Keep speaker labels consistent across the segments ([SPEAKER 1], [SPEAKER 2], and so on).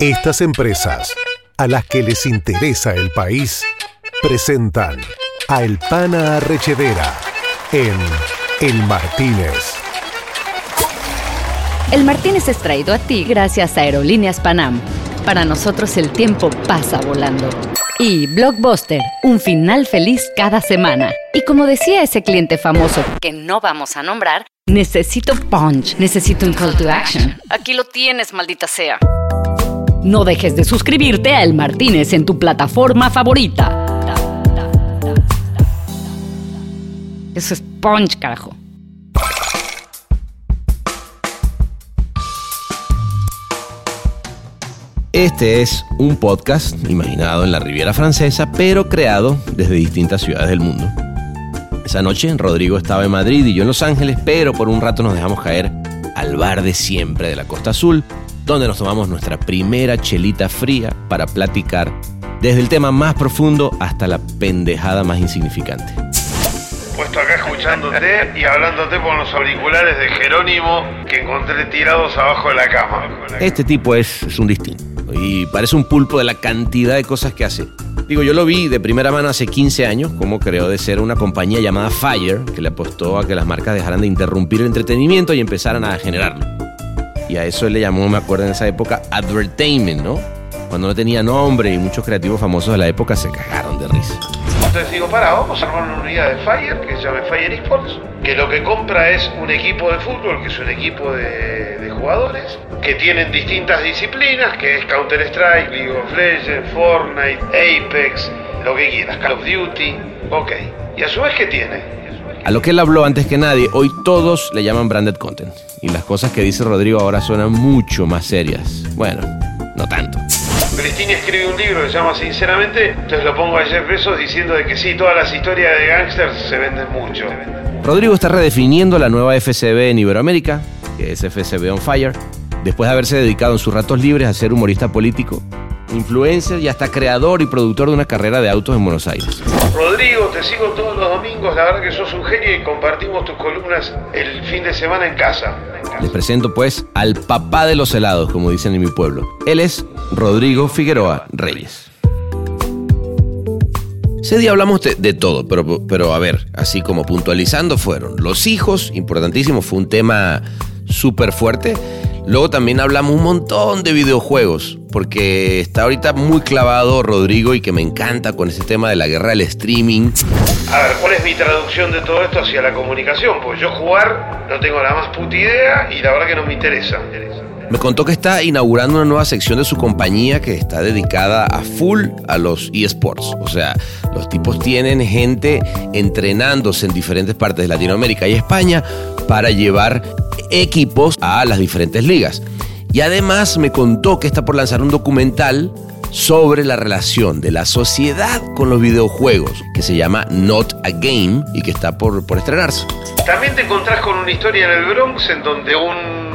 [SPEAKER 1] Estas empresas, a las que les interesa el país, presentan a El Pana Arrechedera en El Martínez.
[SPEAKER 2] El Martínez es traído a ti gracias a Aerolíneas Panam. Para nosotros el tiempo pasa volando. Y Blockbuster, un final feliz cada semana. Y como decía ese cliente famoso que no vamos a nombrar, necesito punch, necesito un call to action. Aquí lo tienes, maldita sea. No dejes de suscribirte a El Martínez en tu plataforma favorita. Eso es punch, carajo.
[SPEAKER 3] Este es un podcast imaginado en la Riviera Francesa, pero creado desde distintas ciudades del mundo. Esa noche Rodrigo estaba en Madrid y yo en Los Ángeles, pero por un rato nos dejamos caer al bar de siempre de la Costa Azul, donde nos tomamos nuestra primera chelita fría para platicar desde el tema más profundo hasta la pendejada más insignificante.
[SPEAKER 4] Puesto acá escuchándote y hablándote con los auriculares de Jerónimo que encontré tirados abajo de la cama.
[SPEAKER 3] Este tipo es, es un distinto y parece un pulpo de la cantidad de cosas que hace. Digo, yo lo vi de primera mano hace 15 años, como creó de ser una compañía llamada Fire, que le apostó a que las marcas dejaran de interrumpir el entretenimiento y empezaran a generarlo. Y a eso le llamó, me acuerdo en esa época, advertainment, ¿no? Cuando no tenía nombre y muchos creativos famosos de la época se cagaron de risa.
[SPEAKER 4] Entonces digo, para, vamos a armar una unidad de Fire que se llama Fire Esports, que lo que compra es un equipo de fútbol, que es un equipo de, jugadores, que tienen distintas disciplinas, que es Counter-Strike, League of Legends, Fortnite, Apex, lo que quieras, Call of Duty, ok. Y a su vez, ¿qué tiene?
[SPEAKER 3] A lo que él habló antes que nadie, hoy todos le llaman branded content. Y las cosas que dice Rodrigo ahora suenan mucho más serias. Bueno, no tanto.
[SPEAKER 4] Cristina escribe un libro que se llama Sinceramente, entonces lo pongo a Jeff Bezos diciendo de que sí, todas las historias de gangsters se venden mucho.
[SPEAKER 3] Rodrigo está redefiniendo la nueva FCB en Iberoamérica, que es FCB on Fire, después de haberse dedicado en sus ratos libres a ser humorista político, influencer y hasta creador y productor de una carrera de autos en Buenos Aires.
[SPEAKER 4] Rodrigo, te sigo todos los domingos, la verdad que sos un genio y compartimos tus columnas el fin de semana en casa.
[SPEAKER 3] Les presento pues al papá de los helados, como dicen en mi pueblo. Él es Rodrigo Figueroa Reyes. Ese día hablamos de, todo, pero, pero a ver, así como puntualizando fueron los hijos, importantísimo, fue un tema súper fuerte. Luego también hablamos un montón de videojuegos, porque está ahorita muy clavado Rodrigo y que me encanta con ese tema de la guerra del streaming.
[SPEAKER 4] A ver, ¿cuál es mi traducción de todo esto hacia la comunicación? Pues yo jugar no tengo la más puta idea y la verdad que no me interesa.
[SPEAKER 3] Me contó que está inaugurando una nueva sección de su compañía que está dedicada a full a los eSports. O sea, los tipos tienen gente entrenándose en diferentes partes de Latinoamérica y España para llevar equipos a las diferentes ligas. Y además me contó que está por lanzar un documental sobre la relación de la sociedad con los videojuegos, que se llama Not a Game y que está por, por estrenarse.
[SPEAKER 4] También te encontrás con una historia en el Bronx en donde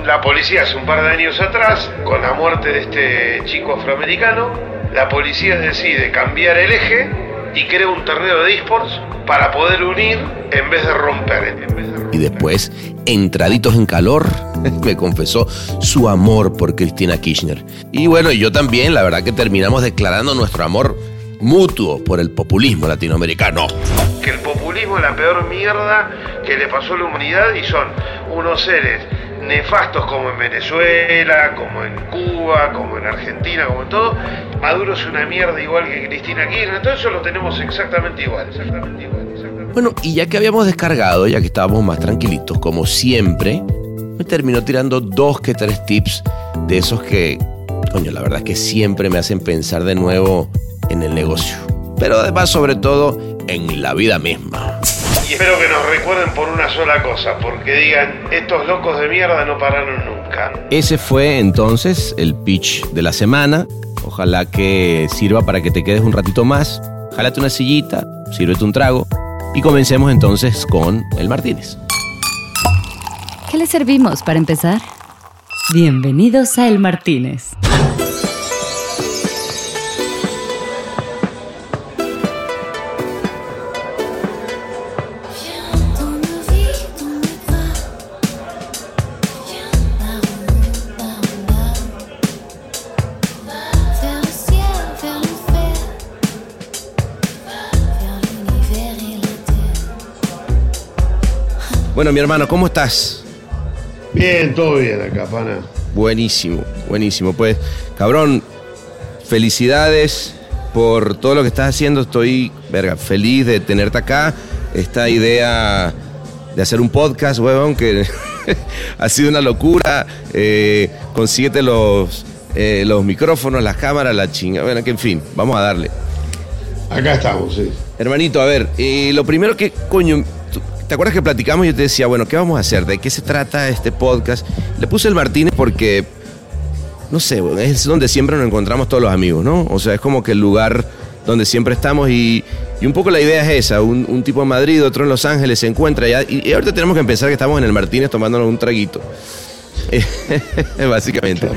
[SPEAKER 4] la policía hace un par de años atrás, con la muerte de este chico afroamericano, la policía decide cambiar el eje y crea un torneo de esports para poder unir. En vez de romper.
[SPEAKER 3] Y después, entraditos en calor, me confesó su amor por Cristina Kirchner. Y bueno, yo también, la verdad que terminamos declarando nuestro amor mutuo por el populismo latinoamericano.
[SPEAKER 4] Que el populismo es la peor mierda que le pasó a la humanidad y son unos seres nefastos como en Venezuela, como en Cuba, como en Argentina, como en todo. Maduro es una mierda igual que Cristina Kirchner, todo eso lo tenemos exactamente igual, exactamente igual,
[SPEAKER 3] Bueno, y ya que habíamos descargado, ya que estábamos más tranquilitos, como siempre, me terminó tirando dos que tres tips de esos que, coño, la verdad es que siempre me hacen pensar de nuevo en el negocio. Pero además, sobre todo, en la vida misma.
[SPEAKER 4] Y espero que nos recuerden por una sola cosa, porque digan, estos locos de mierda no pararon nunca.
[SPEAKER 3] Ese fue entonces el pitch de la semana. Ojalá que sirva para que te quedes un ratito más. Jálate una sillita, sírvete un trago y comencemos entonces con el Martínez.
[SPEAKER 2] ¿Qué le servimos para empezar? Bienvenidos a El Martínez.
[SPEAKER 3] Bueno, mi hermano, ¿cómo estás?
[SPEAKER 4] Bien, todo bien acá, pana.
[SPEAKER 3] Buenísimo, buenísimo. Pues, cabrón, felicidades por todo lo que estás haciendo. Estoy, verga, feliz de tenerte acá. Esta idea de hacer un podcast, huevón, que ha sido una locura. Eh, consíguete los, eh, los micrófonos, las cámaras, la chinga. Bueno, que en fin, vamos a darle.
[SPEAKER 4] Acá estamos, sí.
[SPEAKER 3] Hermanito, a ver, eh, lo primero que, coño, ¿te acuerdas que platicamos y yo te decía, bueno, ¿qué vamos a hacer? ¿De qué se trata este podcast? Le puse el Martínez porque, no sé, es donde siempre nos encontramos todos los amigos, ¿no? O sea, es como que el lugar donde siempre estamos y, y un poco la idea es esa, un, un tipo en Madrid, otro en Los Ángeles, se encuentra ya, y, y ahorita tenemos que pensar que estamos en el Martínez tomándonos un traguito. Básicamente.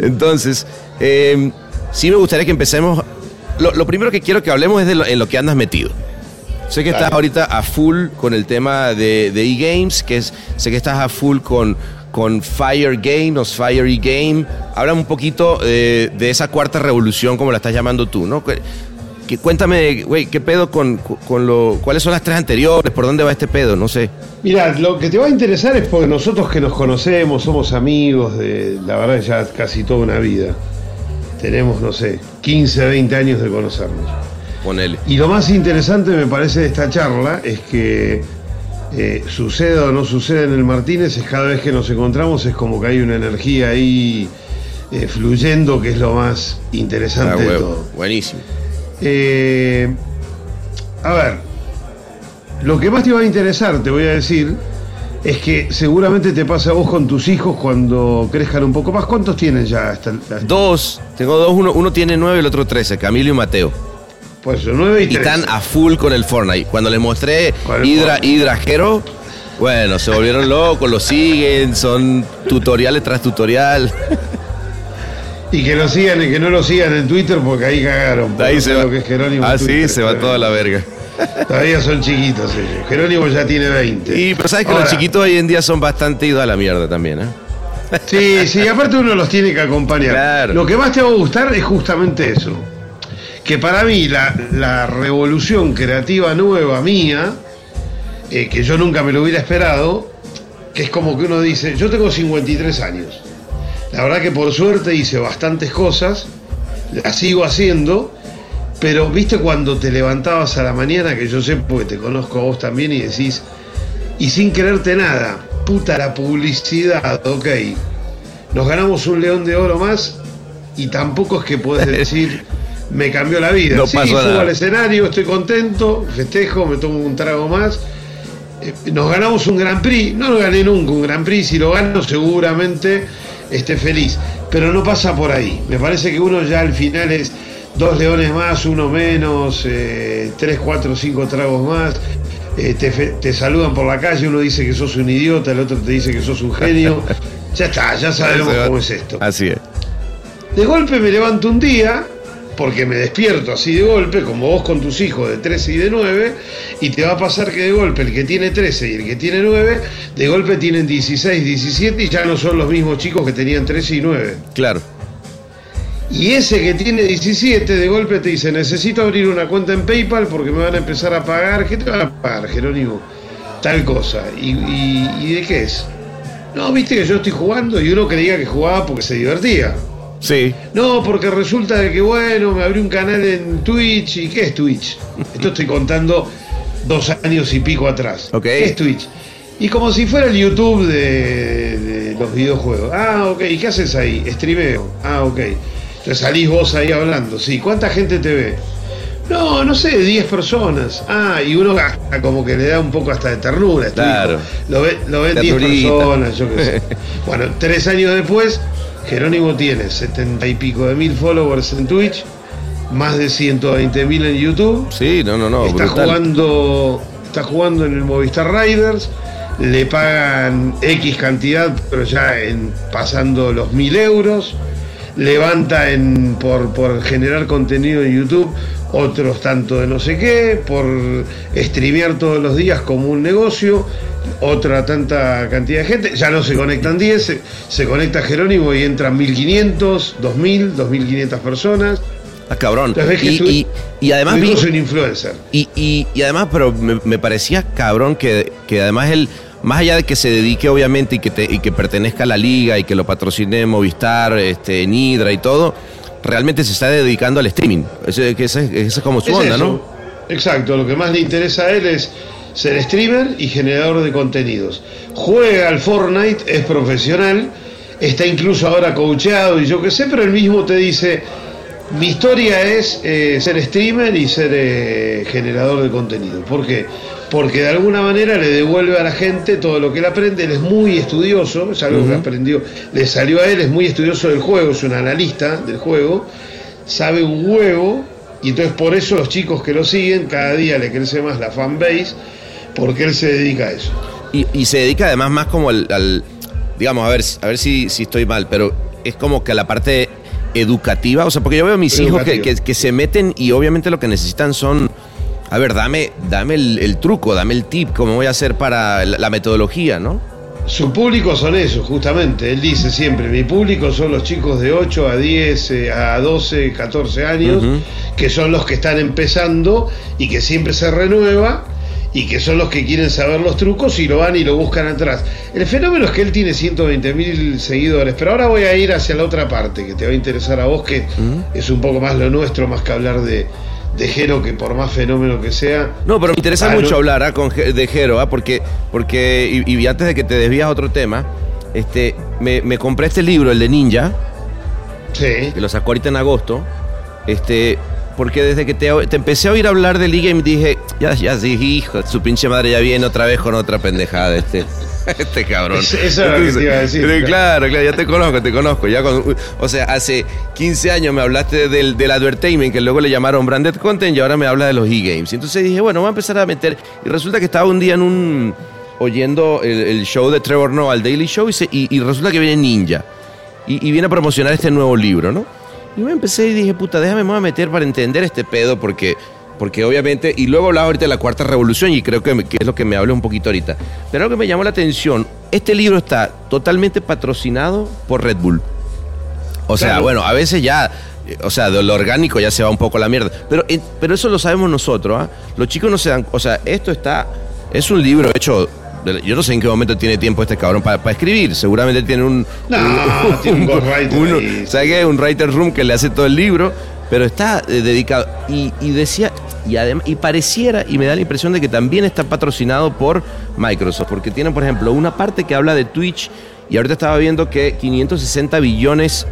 [SPEAKER 3] Entonces, eh, sí me gustaría que empecemos. Lo, lo primero que quiero que hablemos es de lo, en lo que andas metido. Sé que estás ahorita a full con el tema de, de e-games, que es, sé que estás a full con, con Fire Game o Fire e-game. Habla un poquito eh, de esa cuarta revolución, como la estás llamando tú, ¿no? Que, que cuéntame, güey, ¿qué pedo con, con lo. ¿Cuáles son las tres anteriores? ¿Por dónde va este pedo? No sé.
[SPEAKER 4] Mira, lo que te va a interesar es porque nosotros que nos conocemos, somos amigos de, la verdad, ya casi toda una vida. Tenemos, no sé, 15, 20 años de conocernos.
[SPEAKER 3] Ponele.
[SPEAKER 4] Y lo más interesante me parece de esta charla es que eh, suceda o no suceda en el Martínez, es cada vez que nos encontramos es como que hay una energía ahí eh, fluyendo que es lo más
[SPEAKER 3] Ah,
[SPEAKER 4] interesante de todo.
[SPEAKER 3] Buenísimo.
[SPEAKER 4] Eh, a ver, lo que más te va a interesar, te voy a decir, es que seguramente te pasa a vos con tus hijos cuando crezcan un poco más. ¿Cuántos tienen ya? Hasta, hasta-
[SPEAKER 3] Dos, tengo dos, uno, uno tiene nueve el otro trece, Camilo y Mateo.
[SPEAKER 4] Pues nueve y,
[SPEAKER 3] Y están a full con el Fortnite. Cuando les mostré Hydra. Hydra Hero, bueno, se volvieron locos, lo siguen, son tutoriales tras tutorial.
[SPEAKER 4] Y que lo sigan y que no lo sigan en Twitter porque ahí cagaron.
[SPEAKER 3] De ahí se va.
[SPEAKER 4] lo que es Jerónimo
[SPEAKER 3] Ah, sí, se va toda la verga.
[SPEAKER 4] Todavía son chiquitos ellos. Jerónimo ya tiene 20.
[SPEAKER 3] Y pero sabes que
[SPEAKER 4] Ahora,
[SPEAKER 3] los chiquitos hoy en día son bastante idos a la mierda también, ¿eh?
[SPEAKER 4] Sí, sí, aparte uno los tiene que acompañar.
[SPEAKER 3] Claro.
[SPEAKER 4] Lo que más te va a gustar es justamente eso. Que para mí la, la revolución creativa nueva mía, eh, que yo nunca me lo hubiera esperado, que es como que uno dice, yo tengo 53 años. La verdad que por suerte hice bastantes cosas, las sigo haciendo, pero viste cuando te levantabas a la mañana, que yo sé porque te conozco a vos también, y decís, y sin creerte nada, puta la publicidad, ok. Nos ganamos un león de oro más y tampoco es que puedes decir me cambió la vida.
[SPEAKER 3] No
[SPEAKER 4] sí, subo
[SPEAKER 3] nada.
[SPEAKER 4] al escenario, estoy contento, festejo, me tomo un trago más. Eh, Nos ganamos un Gran Prix, no lo gané nunca un Gran Prix, si lo gano seguramente esté feliz, pero no pasa por ahí. Me parece que uno ya al final es dos leones más, uno menos, eh, tres, cuatro, cinco tragos más. eh, te saludan por la calle, uno dice que sos un idiota, el otro te dice que sos un genio. Ya está, ya sabemos cómo es esto.
[SPEAKER 3] Así es.
[SPEAKER 4] De golpe me levanto un día, porque me despierto así de golpe, como vos con tus hijos de 13 y de 9, y te va a pasar que de golpe el que tiene 13 y el que tiene 9, de golpe tienen 16, 17 y ya no son los mismos chicos que tenían 13 y 9.
[SPEAKER 3] Claro.
[SPEAKER 4] Y ese que tiene 17, de golpe te dice, necesito abrir una cuenta en PayPal porque me van a empezar a pagar. ¿Qué te van a pagar, Jerónimo? Tal cosa. ¿Y, y- y de qué es? No, viste que yo estoy jugando y uno creía que jugaba porque se divertía.
[SPEAKER 3] Sí.
[SPEAKER 4] No, porque resulta de que, bueno, me abrí un canal en Twitch. ¿Y qué es Twitch? Esto estoy contando dos años y pico atrás.
[SPEAKER 3] Ok.
[SPEAKER 4] ¿Qué es Twitch? Y como si fuera el YouTube de, de los videojuegos. Ah, ok. ¿Y qué haces ahí? Streameo. Ah, ok. Entonces salís vos ahí hablando. Sí. ¿Cuánta gente te ve? No, no sé, 10 personas. Ah, y uno hasta como que le da un poco hasta de ternura. es tu
[SPEAKER 3] Claro.
[SPEAKER 4] Lo, ve- lo ven 10
[SPEAKER 3] Ternurita.
[SPEAKER 4] personas, yo qué sé. Bueno, tres años después, Jerónimo tiene 70 y pico de mil followers en Twitch, más de 120 mil en YouTube.
[SPEAKER 3] Sí, no, no, no.
[SPEAKER 4] está
[SPEAKER 3] brutal.
[SPEAKER 4] jugando está jugando en el Movistar Riders, le pagan X cantidad, pero ya en, pasando los mil euros, levanta en, por, por generar contenido en YouTube otros tanto de no sé qué, por streamear todos los días como un negocio, otra tanta cantidad de gente, ya no se conectan 10, se, se conecta Jerónimo y entran 1500, 2000, 2500 personas.
[SPEAKER 3] Ah, cabrón. Y, y- y además vi-
[SPEAKER 4] es un influencer.
[SPEAKER 3] Y, y- y además, pero me, me parecía cabrón que, que además él más allá de que se dedique obviamente y que, te- y que pertenezca a la liga y que lo patrocine Movistar, este, Nidra y todo, realmente se está dedicando al streaming. Ese, que ese- esa es como su
[SPEAKER 4] Es
[SPEAKER 3] onda,
[SPEAKER 4] eso.
[SPEAKER 3] ¿no?
[SPEAKER 4] Exacto, lo que más le interesa a él es ser streamer y generador de contenidos. Juega al Fortnite, es profesional, está incluso ahora coacheado y yo qué sé, pero él mismo te dice, mi historia es eh, ser streamer y ser eh, generador de contenido. ¿Por qué? Porque de alguna manera le devuelve a la gente todo lo que él aprende, él es muy estudioso, es algo que aprendió, le salió a él, es muy estudioso del juego, es un analista del juego, sabe un huevo y entonces por eso los chicos que lo siguen cada día le crece más la fanbase porque él se dedica a eso.
[SPEAKER 3] Y, y se dedica además más como al, al- digamos, a ver, a ver si, si estoy mal, pero es como que a la parte educativa, o sea, porque yo veo a mis hijos que, que- que se meten y obviamente lo que necesitan son, a ver, dame, dame el, el truco, dame el tip, cómo voy a hacer para la, la metodología, ¿no?
[SPEAKER 4] Su público son esos, justamente. Él dice siempre, mi público son los chicos de 8 a 10, eh, a 12, 14 años, que son los que están empezando y que siempre se renueva y que son los que quieren saber los trucos y lo van y lo buscan atrás. El fenómeno es que él tiene 120 mil seguidores, pero ahora voy a ir hacia la otra parte que te va a interesar a vos, que es un poco más lo nuestro, más que hablar de, de Jero, que por más fenómeno que sea,
[SPEAKER 3] No, pero me interesa
[SPEAKER 4] Ah,
[SPEAKER 3] mucho
[SPEAKER 4] no.
[SPEAKER 3] hablar ah, con, de Jero, ah, porque, porque y, y antes de que te desvías a otro tema, este, me, me compré este libro, el de Ninja,
[SPEAKER 4] sí.
[SPEAKER 3] que lo sacó ahorita en agosto, este, porque desde que te, te empecé a oír hablar de Liga y dije, ya, ya, sí, hijo, su pinche madre ya viene otra vez con otra pendejada, este, este cabrón.
[SPEAKER 4] Es- eso era lo que te iba a decir,
[SPEAKER 3] Claro,
[SPEAKER 4] claro.
[SPEAKER 3] claro, ya te conozco, te conozco. Ya con- o sea, hace 15 años me hablaste del, del advertisement, que luego le llamaron branded content, y ahora me habla de los e-games. Y entonces dije, bueno, voy a empezar a meter. Y resulta que estaba un día en un. oyendo el, el show de Trevor Noah, el Daily Show, y, se- y- y resulta que viene Ninja. Y, y viene a promocionar este nuevo libro, ¿no? Y me empecé y dije, puta, déjame me voy a meter para entender este pedo, porque, porque obviamente, y luego hablaba ahorita de la cuarta revolución, y creo que, es lo que me habló un poquito ahorita. Pero algo que me llamó la atención, este libro está totalmente patrocinado por Red Bull. O sea,
[SPEAKER 4] Claro.
[SPEAKER 3] bueno, a veces ya, eh, o sea, de lo orgánico ya se va un poco a la mierda. Pero, eh, pero eso lo sabemos nosotros, ¿ah? Los chicos no se dan, o sea, esto está, es un libro hecho, yo no sé en qué momento tiene tiempo este cabrón para, para escribir. Seguramente tiene un...
[SPEAKER 4] No, tiene un ghostwriter ahí.
[SPEAKER 3] ¿Sabes? Un writer room que le hace todo el libro, pero está eh, dedicado. Y, y decía, y además, y pareciera, y me da la impresión de que también está patrocinado por Microsoft, porque tiene, por ejemplo, una parte que habla de Twitch, y ahorita estaba viendo que 560 billones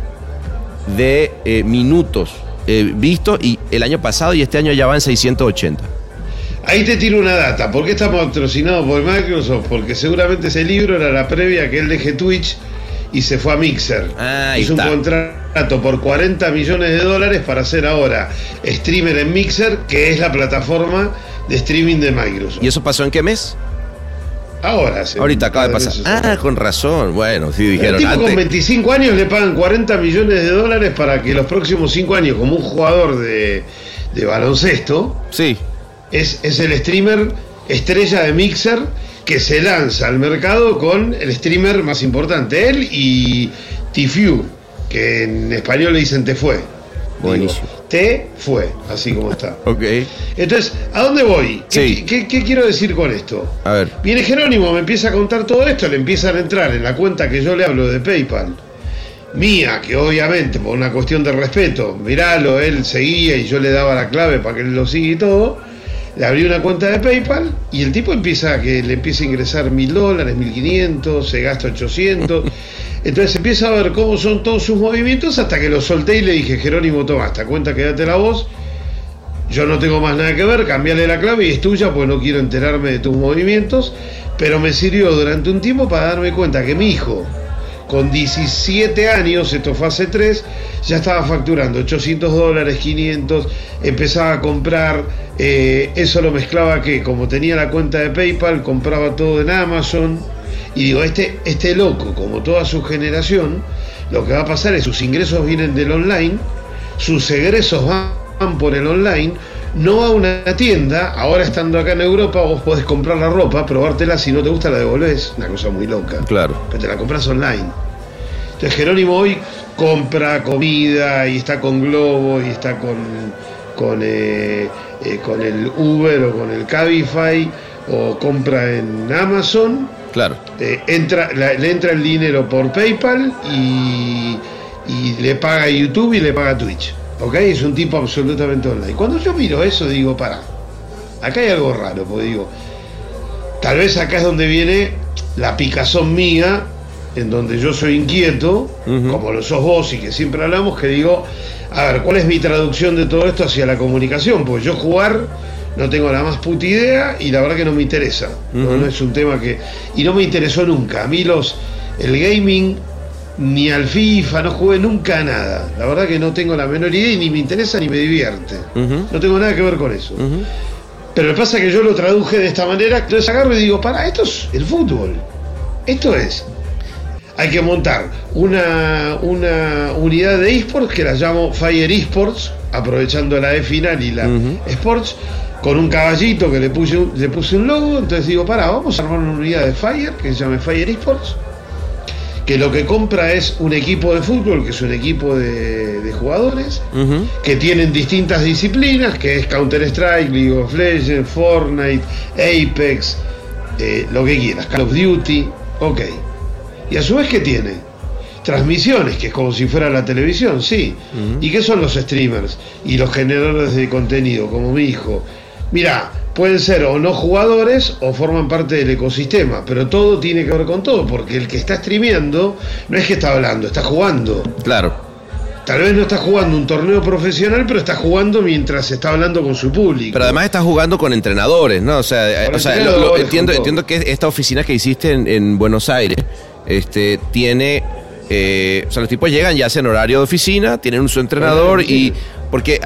[SPEAKER 3] de eh, minutos eh, vistos, y el año pasado y este año ya van 680.
[SPEAKER 4] Ahí te tiro una data. ¿Por qué está patrocinado por Microsoft? Porque seguramente ese libro era la previa a que él deje Twitch y se fue a Mixer.
[SPEAKER 3] Ah,
[SPEAKER 4] Hizo un contrato por 40 millones de dólares para hacer ahora streamer en Mixer, que es la plataforma de streaming de Microsoft.
[SPEAKER 3] ¿Y eso pasó en qué mes?
[SPEAKER 4] Ahora, hace
[SPEAKER 3] Ahorita acaba de pasar. Ah, con razón. Bueno, sí
[SPEAKER 4] El
[SPEAKER 3] dijeron
[SPEAKER 4] tipo con
[SPEAKER 3] antes.
[SPEAKER 4] 25 años le pagan 40 millones de dólares para que los próximos 5 años, como un jugador de, de baloncesto,
[SPEAKER 3] Sí.
[SPEAKER 4] Es, es el streamer estrella de Mixer que se lanza al mercado con el streamer más importante, él y Tifiu, que en español le dicen te fue.
[SPEAKER 3] Buenísimo.
[SPEAKER 4] Digo, te fue, así como está.
[SPEAKER 3] Ok.
[SPEAKER 4] Entonces, ¿a dónde voy? ¿Qué,
[SPEAKER 3] Sí.
[SPEAKER 4] qué- qué quiero decir con esto?
[SPEAKER 3] A ver.
[SPEAKER 4] Viene Jerónimo, me empieza a contar todo esto, le empiezan a entrar en la cuenta que yo le hablo de PayPal. Mía, que obviamente por una cuestión de respeto, miralo, él seguía y yo le daba la clave para que él lo siga y todo. Le abrí una cuenta de PayPal y el tipo empieza a que le empieza a ingresar mil dólares, mil quinientos, se gasta 800. Entonces empieza a ver cómo son todos sus movimientos hasta que lo solté y le dije, Jerónimo, toma, esta cuenta quédate la voz. Yo no tengo más nada que ver, cambiale la clave y es tuya, pues no quiero enterarme de tus movimientos. Pero me sirvió durante un tiempo para darme cuenta que mi hijo, con 17 años, esto fue hace 3, ya estaba facturando 800 dólares, 500, empezaba a comprar, eh, eso lo mezclaba que como tenía la cuenta de PayPal, compraba todo en Amazon. Y digo, este, este loco, como toda su generación, lo que va a pasar es sus ingresos vienen del online, sus egresos van por el online, no a una tienda, ahora estando acá en Europa vos podés comprar la ropa, probártela, si no te gusta la devolvés, una cosa muy loca.
[SPEAKER 3] Claro.
[SPEAKER 4] Pero te la compras online. Entonces Jerónimo hoy compra comida y está con Globo y está con, con, eh, eh, con el Uber o con el Cabify o compra en Amazon
[SPEAKER 3] Claro.
[SPEAKER 4] Eh, entra, la- le entra el dinero por PayPal y, y le paga a YouTube y le paga a Twitch. ¿Ok? Es un tipo absolutamente online. Cuando yo miro eso, digo, para, acá hay algo raro, porque digo, tal vez acá es donde viene la picazón mía, en donde yo soy inquieto, como lo sos vos y que siempre hablamos, que digo, a ver, ¿cuál es mi traducción de todo esto hacia la comunicación? Porque yo jugar no tengo la más puta idea y la verdad que no me interesa. no, no es un tema que... Y no me interesó nunca. A mí los... El gaming, ni al FIFA, no jugué nunca a nada. La verdad que no tengo la menor idea y ni me interesa ni me divierte. No tengo nada que ver con eso. Pero lo que pasa es que yo lo traduje de esta manera, entonces agarro y digo, para, esto es el fútbol. Esto es. Hay que montar una, una unidad de esports que la llamo Fire Esports, aprovechando la E final y la
[SPEAKER 3] Ujú.
[SPEAKER 4] Sports, con un caballito que le puse, le puse un logo. Entonces digo, para, vamos a armar una unidad de Fire que se llame Fire Esports, que lo que compra es un equipo de fútbol, que es un equipo de, de jugadores, que tienen distintas disciplinas, que es Counter-Strike, League of Legends, Fortnite, Apex, eh, lo que quieras, Call of Duty, ok. Y a su vez, ¿qué tiene? Transmisiones, que es como si fuera la televisión, sí. ¿Y qué son los streamers? Y los generadores de contenido, como mi hijo. Mira, pueden ser o no jugadores o forman parte del ecosistema, pero todo tiene que ver con todo, porque el que está streameando no es que está hablando, está jugando.
[SPEAKER 3] Claro.
[SPEAKER 4] Tal vez no está jugando un torneo profesional, pero está jugando mientras está hablando con su público.
[SPEAKER 3] Pero además estás jugando con entrenadores, ¿no? O sea, eh,
[SPEAKER 4] Con
[SPEAKER 3] o sea, lo- lo-
[SPEAKER 4] entrenadores,
[SPEAKER 3] entiendo, entiendo que esta oficina que hiciste en, en Buenos Aires este, tiene. eh, o sea, los tipos llegan ya hacen horario de oficina, tienen un su entrenador y. Porque.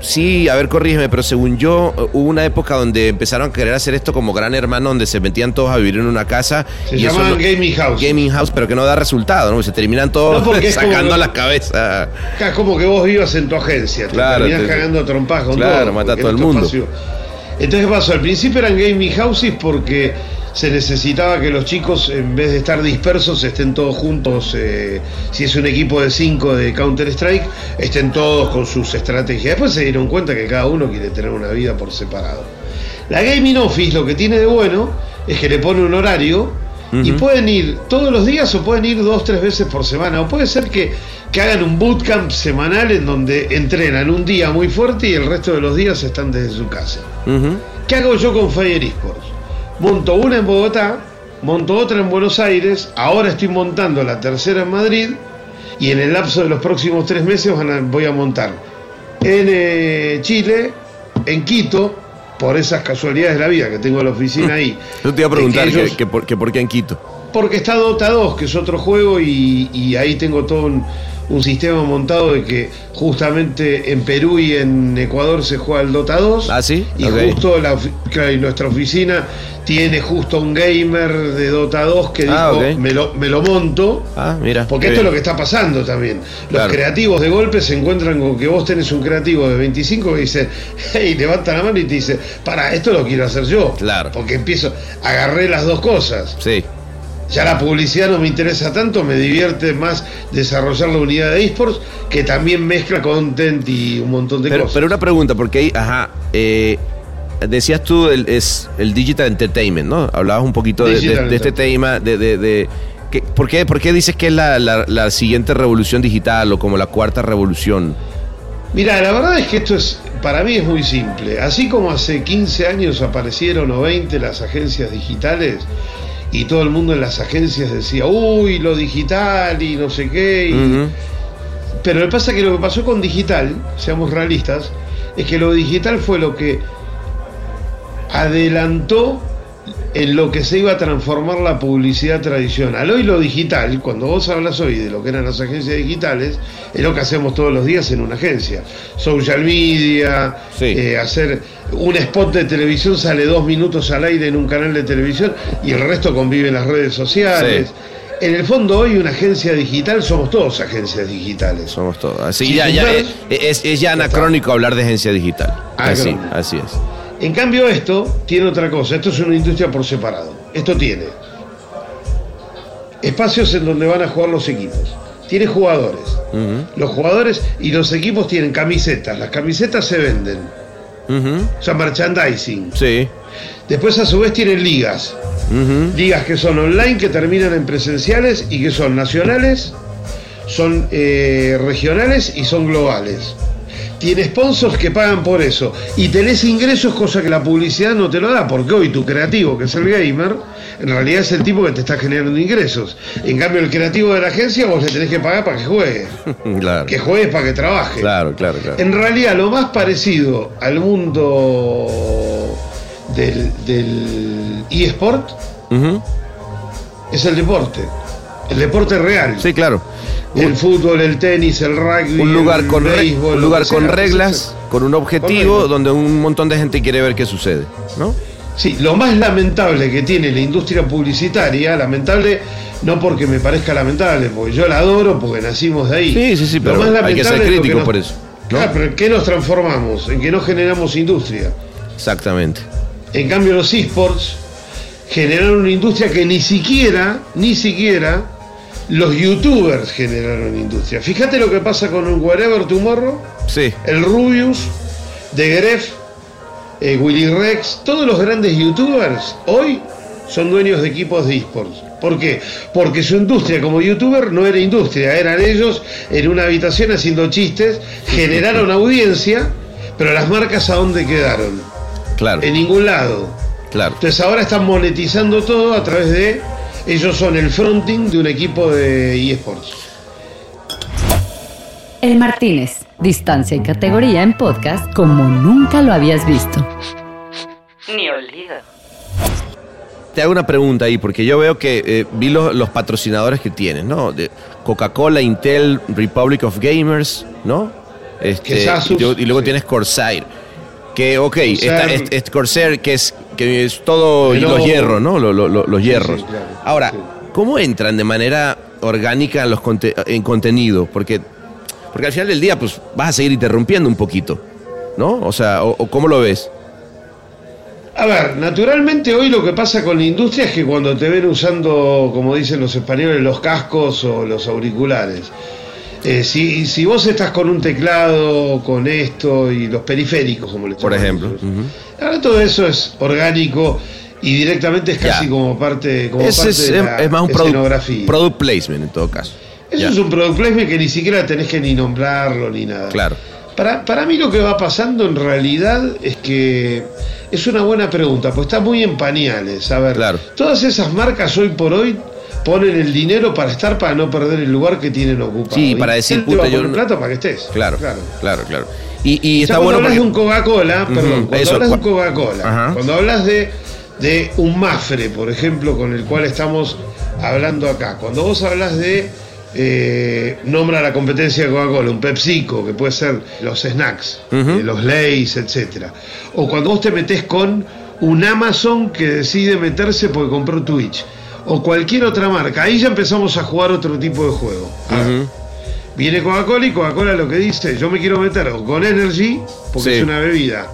[SPEAKER 3] Sí, a ver, corrígeme, pero según yo, eh, hubo una época donde empezaron a querer hacer esto como gran hermano, donde se metían todos a vivir en una casa.
[SPEAKER 4] Se
[SPEAKER 3] y eso
[SPEAKER 4] llamaban
[SPEAKER 3] no-
[SPEAKER 4] Gaming House.
[SPEAKER 3] Gaming House, pero que no da resultado, ¿no? Se terminan todos
[SPEAKER 4] No,
[SPEAKER 3] sacando
[SPEAKER 4] lo-
[SPEAKER 3] la cabeza.
[SPEAKER 4] Es como que vos vivas en tu agencia, te
[SPEAKER 3] Claro,
[SPEAKER 4] terminás
[SPEAKER 3] te-
[SPEAKER 4] cagando a trompadas con
[SPEAKER 3] claro,
[SPEAKER 4] todo.
[SPEAKER 3] mata a todo el
[SPEAKER 4] tu
[SPEAKER 3] mundo.
[SPEAKER 4] espacio- Entonces, ¿qué pasó? Al principio eran gaming houses porque se necesitaba que los chicos, en vez de estar dispersos, estén todos juntos. eh, si es un equipo de 5 de Counter-Strike, estén todos con sus estrategias. Después se dieron cuenta que cada uno quiere tener una vida por separado. La Gaming Office lo que tiene de bueno es que le pone un horario y pueden ir todos los días o pueden ir dos, tres veces por semana. O puede ser que, que hagan un bootcamp semanal en donde entrenan un día muy fuerte y el resto de los días están desde su casa. ¿Qué hago yo con Fire Esports? Monto una en Bogotá, monto otra en Buenos Aires, ahora estoy montando la tercera en Madrid y en el lapso de los próximos tres meses voy a montar en eh, Chile, en Quito, por esas casualidades de la vida que tengo la oficina ahí.
[SPEAKER 3] Yo te iba a preguntar
[SPEAKER 4] que
[SPEAKER 3] que,
[SPEAKER 4] ellos-
[SPEAKER 3] que por, que por qué en Quito.
[SPEAKER 4] porque está Dota 2, que es otro juego, y, y ahí tengo todo un, un sistema montado de que justamente en Perú y en Ecuador se juega el Dota 2.
[SPEAKER 3] Ah, ¿sí?
[SPEAKER 4] Y justo la, ofi- claro, y nuestra oficina tiene justo un gamer de Dota 2 que dijo,
[SPEAKER 3] Ah,
[SPEAKER 4] me, lo, me lo monto.
[SPEAKER 3] Ah, mira.
[SPEAKER 4] Porque esto es lo que está pasando también. Los
[SPEAKER 3] Claro.
[SPEAKER 4] creativos de golpe se encuentran con que vos tenés un creativo de 25 que dice, hey, levanta la mano y te dice, para, esto lo quiero hacer yo.
[SPEAKER 3] Claro.
[SPEAKER 4] Porque empiezo, agarré las dos cosas.
[SPEAKER 3] Sí.
[SPEAKER 4] Ya la publicidad no me interesa tanto, me divierte más desarrollar la unidad de esports que también mezcla content y un montón de
[SPEAKER 3] Pero,
[SPEAKER 4] cosas.
[SPEAKER 3] pero una pregunta, porque ahí, ajá, eh, decías tú el, es el digital entertainment, ¿no? Hablabas un poquito de, de-
[SPEAKER 4] Digital
[SPEAKER 3] de este tema, de, de, de- que- ¿por, qué, ¿por qué dices que es la, la- la siguiente revolución digital o como la cuarta revolución?
[SPEAKER 4] Mira, la verdad es que esto es, para mí es muy simple. Así como hace 15 años aparecieron o 20 las agencias digitales y todo el mundo en las agencias decía, uy, lo digital y no sé qué. y-. Pero lo que pasa es que lo que pasó con digital, seamos realistas, es que lo digital fue lo que adelantó en lo que se iba a transformar la publicidad tradicional. Hoy lo digital, cuando vos hablas hoy de lo que eran las agencias digitales, es lo que hacemos todos los días en una agencia. Social media,
[SPEAKER 3] Sí.
[SPEAKER 4] eh, hacer un spot de televisión sale dos minutos al aire en un canal de televisión y el resto convive en las redes sociales.
[SPEAKER 3] Sí.
[SPEAKER 4] En el fondo hoy una agencia digital somos todos agencias digitales.
[SPEAKER 3] Somos todos. Así
[SPEAKER 4] Si
[SPEAKER 3] ya, ya,
[SPEAKER 4] juntaras-
[SPEAKER 3] es, es- ya anacrónico hablar de agencia digital. Así, así es.
[SPEAKER 4] En cambio esto tiene otra cosa, esto es una industria por separado. Esto tiene espacios en donde van a jugar los equipos. Tiene jugadores. Los jugadores y los equipos tienen camisetas. Las camisetas se venden. O sea, merchandising.
[SPEAKER 3] Sí.
[SPEAKER 4] Después a su vez tienen ligas. Ligas que son online, que terminan en presenciales y que son nacionales, son eh, regionales y son globales. Tiene sponsors que pagan por eso. Y tenés ingresos, cosa que la publicidad no te lo da, porque hoy tu creativo, que es el gamer, en realidad es el tipo que te está generando ingresos. En cambio, el creativo de la agencia vos le tenés que pagar para que juegue.
[SPEAKER 3] Claro.
[SPEAKER 4] Que juegue para que trabaje.
[SPEAKER 3] Claro, claro, claro.
[SPEAKER 4] En realidad, lo más parecido al mundo del, del eSport
[SPEAKER 3] Ujú.
[SPEAKER 4] es el deporte. El deporte real.
[SPEAKER 3] Sí, claro.
[SPEAKER 4] El fútbol, el tenis, el rugby.
[SPEAKER 3] Un lugar
[SPEAKER 4] el
[SPEAKER 3] con,
[SPEAKER 4] béisbol,
[SPEAKER 3] un lugar con
[SPEAKER 4] sea,
[SPEAKER 3] reglas, con un objetivo,
[SPEAKER 4] Correcto.
[SPEAKER 3] donde un montón de gente quiere ver qué sucede, ¿no?
[SPEAKER 4] Sí, lo más lamentable que tiene la industria publicitaria, lamentable no porque me parezca lamentable, porque yo la adoro, porque nacimos de ahí.
[SPEAKER 3] Sí, sí, sí,
[SPEAKER 4] Lo
[SPEAKER 3] pero
[SPEAKER 4] más
[SPEAKER 3] hay que ser
[SPEAKER 4] es
[SPEAKER 3] crítico
[SPEAKER 4] nos-
[SPEAKER 3] por eso, ¿no?
[SPEAKER 4] Claro, pero ¿en qué nos transformamos? En que no generamos industria.
[SPEAKER 3] Exactamente.
[SPEAKER 4] En cambio, los esports generaron una industria que ni siquiera, ni siquiera los youtubers generaron industria. Fíjate lo que pasa con un Wherever Tomorrow,
[SPEAKER 3] Sí.
[SPEAKER 4] el Rubius, The Gref, eh, Willy Rex, todos los grandes youtubers hoy son dueños de equipos de esports. ¿Por qué? Porque su industria como youtuber no era industria, eran ellos en una habitación haciendo chistes, generaron audiencia, pero las marcas a dónde quedaron?
[SPEAKER 3] Claro,
[SPEAKER 4] En ningún lado.
[SPEAKER 3] claro.
[SPEAKER 4] Entonces ahora están monetizando todo a través de. Ellos son el fronting de un equipo de eSports.
[SPEAKER 2] El Martínez, distancia y categoría en podcast como nunca lo habías visto. Ni olvido.
[SPEAKER 3] Te hago una pregunta ahí, porque yo veo que eh, vi los, los patrocinadores que tienen, ¿no? De Coca-Cola, Intel, Republic of Gamers, ¿no? Este,
[SPEAKER 4] Que es Asus,
[SPEAKER 3] y, luego- y luego
[SPEAKER 4] sí.
[SPEAKER 3] tienes Corsair. Que, ok,
[SPEAKER 4] Corsair.
[SPEAKER 3] está, es, es Corsair, que es, que es todo
[SPEAKER 4] Pero-
[SPEAKER 3] los hierros, ¿no? Lo- lo- lo- los hierros.
[SPEAKER 4] sí, claro,
[SPEAKER 3] Ahora,
[SPEAKER 4] sí.
[SPEAKER 3] ¿cómo entran de manera orgánica en, los conte- en contenido? Porque, porque al final del día, pues, vas a seguir interrumpiendo un poquito, ¿no? O sea, o- o ¿cómo lo ves?
[SPEAKER 4] A ver, naturalmente hoy lo que pasa con la industria es que cuando te ven usando, como dicen los españoles, los cascos o los auriculares, eh, si, si vos estás con un teclado, con esto y los periféricos, como les
[SPEAKER 3] Por ejemplo.
[SPEAKER 4] ahora todo eso es orgánico y directamente es casi como parte, como parte
[SPEAKER 3] es-
[SPEAKER 4] de la
[SPEAKER 3] es más un product, product placement en todo caso.
[SPEAKER 4] Eso es un product placement que ni siquiera tenés que ni nombrarlo ni nada.
[SPEAKER 3] Claro.
[SPEAKER 4] Para, para mí lo que va pasando en realidad es que es una buena pregunta, pues está muy en pañales. A ver,
[SPEAKER 3] Claro.
[SPEAKER 4] todas esas marcas hoy por hoy ponen el dinero para estar para no perder el lugar que tienen ocupado.
[SPEAKER 3] Sí, para decir,
[SPEAKER 4] ¿Quién te va
[SPEAKER 3] puta, yo no-
[SPEAKER 4] plata para que estés.
[SPEAKER 3] Claro, claro, claro, claro. Y, y está
[SPEAKER 4] cuando
[SPEAKER 3] bueno
[SPEAKER 4] hablas
[SPEAKER 3] porque...
[SPEAKER 4] de un Coca-Cola, perdón, cuando
[SPEAKER 3] eso,
[SPEAKER 4] hablas de un Coca-Cola, cuando hablas de, de un Mafre, por ejemplo, con el cual estamos hablando acá, cuando vos hablas de eh, nombra la competencia de Coca-Cola, un PepsiCo, que puede ser los snacks,
[SPEAKER 3] Ujú.
[SPEAKER 4] eh, los Lays, etcétera. O cuando vos te metés con un Amazon que decide meterse porque compró Twitch. O cualquier otra marca. Ahí ya empezamos a jugar otro tipo de juego.
[SPEAKER 3] Ujú.
[SPEAKER 4] Viene Coca-Cola y Coca-Cola lo que dice, yo me quiero meter con Energy, porque
[SPEAKER 3] Sí.
[SPEAKER 4] es una bebida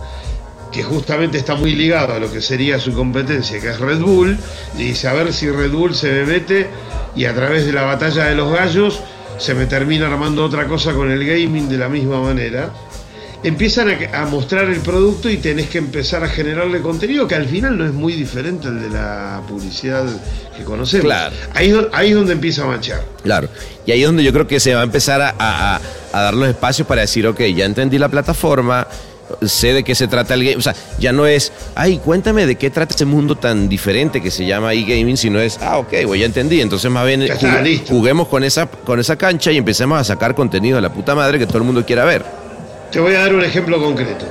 [SPEAKER 4] que justamente está muy ligado a lo que sería su competencia, que es Red Bull, y dice, a ver si Red Bull se me mete y a través de la batalla de los gallos se me termina armando otra cosa con el gaming de la misma manera. Empiezan a, a mostrar el producto y tenés que empezar a generarle contenido que al final no es muy diferente al de la publicidad que conocemos.
[SPEAKER 3] Claro.
[SPEAKER 4] Ahí, ahí es donde empieza a manchar.
[SPEAKER 3] Claro. Y ahí es donde yo creo que se va a empezar a, a- a- a dar los espacios para decir, ok, ya entendí la plataforma, sé de qué se trata el game. O sea, ya no es, ay, cuéntame de qué trata ese mundo tan diferente que se llama e-gaming, sino es, ah, ok, pues ya entendí. Entonces más bien
[SPEAKER 4] listo.
[SPEAKER 3] juguemos con esa, con esa cancha y empecemos a sacar contenido de la puta madre que todo el mundo quiera ver.
[SPEAKER 4] Te voy a dar un ejemplo concreto.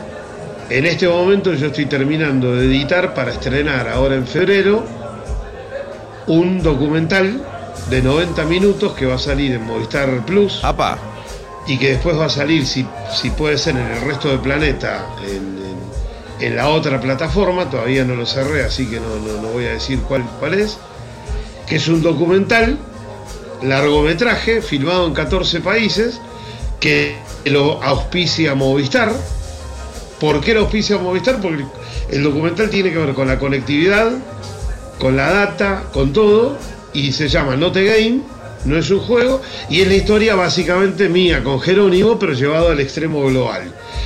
[SPEAKER 4] En este momento yo estoy terminando de editar para estrenar ahora en febrero un documental de 90 minutos que va a salir en Movistar Plus.
[SPEAKER 3] Apa,
[SPEAKER 4] y que después va a salir, si, si puede ser, en el resto del planeta, en, en- en la otra plataforma, todavía no lo cerré, así que no, no- no voy a decir cuál, cuál es, que es un documental, largometraje, filmado en 14 países, que lo auspicia Movistar. ¿Por qué lo auspicia Movistar? Porque el documental tiene que ver con la conectividad, con la data, con todo, y se llama Note Game, no es un juego, y es la historia básicamente mía con Jerónimo, pero llevado al extremo global,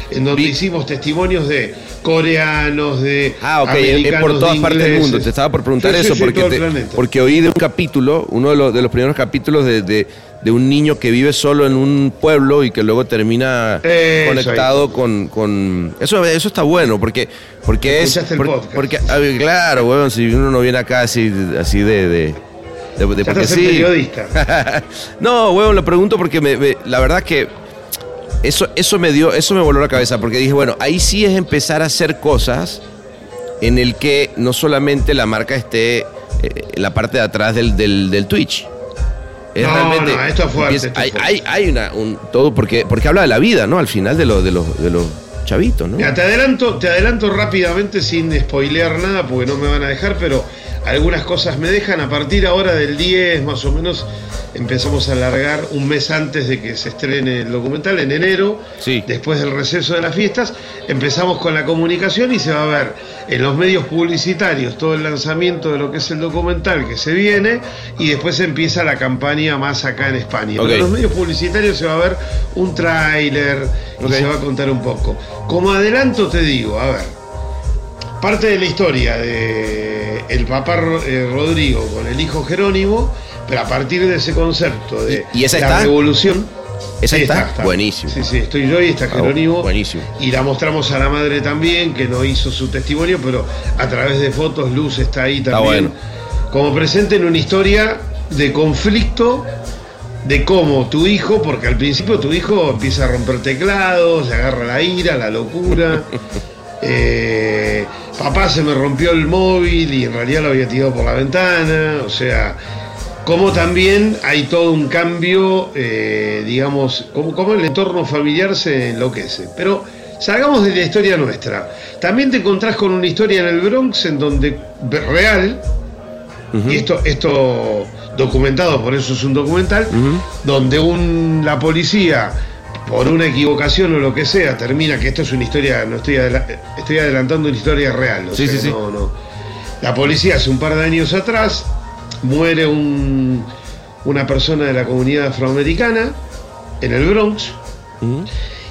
[SPEAKER 4] en donde hicimos testimonios de coreanos, de
[SPEAKER 3] Ah, ok, es
[SPEAKER 4] americanos,
[SPEAKER 3] por todas
[SPEAKER 4] de
[SPEAKER 3] partes del mundo. Te estaba por preguntar
[SPEAKER 4] Sí,
[SPEAKER 3] eso,
[SPEAKER 4] sí,
[SPEAKER 3] porque, te- porque oí de un capítulo, uno de los, de los primeros capítulos de, de- de un niño que vive solo en un pueblo y que luego termina
[SPEAKER 4] Eso
[SPEAKER 3] conectado con, con... Eso, eso está bueno, porque, porque es...
[SPEAKER 4] El
[SPEAKER 3] por-
[SPEAKER 4] podcast.
[SPEAKER 3] porque, ver, claro, weón, si uno no viene acá así, así de... de de- de-
[SPEAKER 4] Ya
[SPEAKER 3] porque sí.
[SPEAKER 4] periodista.
[SPEAKER 3] no, huevón, lo pregunto porque me- me- la verdad que eso, eso me dio, eso me voló la cabeza, porque dije, bueno, ahí sí es empezar a hacer cosas en el que no solamente la marca esté eh, en la parte de atrás del, del, del Twitch. Es
[SPEAKER 4] No,
[SPEAKER 3] realmente.
[SPEAKER 4] no, esto es fuerte,
[SPEAKER 3] empieza-
[SPEAKER 4] esto es
[SPEAKER 3] hay, hay, hay una, un, todo porque, porque habla de la vida, ¿no? Al final de, los de, los, de los chavitos, ¿no?
[SPEAKER 4] Mira, te adelanto, te adelanto rápidamente sin spoilear nada porque no me van a dejar, pero algunas cosas me dejan. A partir ahora del 10 más o menos empezamos a alargar un mes antes de que se estrene el documental, en enero,
[SPEAKER 3] Sí.
[SPEAKER 4] después del receso de las fiestas, empezamos con la comunicación y se va a ver en los medios publicitarios todo el lanzamiento de lo que es el documental que se viene y después empieza la campaña más acá en España.
[SPEAKER 3] Ok.
[SPEAKER 4] Pero en los medios publicitarios se va a ver un tráiler y
[SPEAKER 3] Ok.
[SPEAKER 4] se va a contar un poco. Como adelanto te digo, a ver, parte de la historia de el papá eh, Rodrigo con el hijo Jerónimo, pero a partir de ese concepto de
[SPEAKER 3] ¿Y- esa
[SPEAKER 4] la
[SPEAKER 3] está?
[SPEAKER 4] revolución.
[SPEAKER 3] ¿Esa
[SPEAKER 4] Sí,
[SPEAKER 3] está? Buenísimo.
[SPEAKER 4] Sí, sí, estoy yo y está
[SPEAKER 3] Ah,
[SPEAKER 4] Jerónimo.
[SPEAKER 3] buenísimo.
[SPEAKER 4] Y la mostramos a la madre también, que no hizo su testimonio, pero a través de fotos, Luz está ahí
[SPEAKER 3] Está
[SPEAKER 4] también.
[SPEAKER 3] bueno.
[SPEAKER 4] Como presente en una historia de conflicto de cómo tu hijo, porque al principio tu hijo empieza a romper teclados, le agarra la ira, la locura. Eh, papá se me rompió el móvil y en realidad lo había tirado por la ventana. O sea, como también hay todo un cambio, eh, digamos, como, como el entorno familiar se enloquece. Pero salgamos de la historia nuestra. También te encontrás con una historia en el Bronx en donde real, y esto, esto documentado, por eso es un documental, donde un, la policía, por una equivocación o lo que sea, termina, que esto es una historia, no estoy, adela- estoy adelantando una historia real. o
[SPEAKER 3] Sí,
[SPEAKER 4] sea,
[SPEAKER 3] sí, sí.
[SPEAKER 4] no, no. La policía hace un par de años atrás muere un- una persona de la comunidad afroamericana en el Bronx.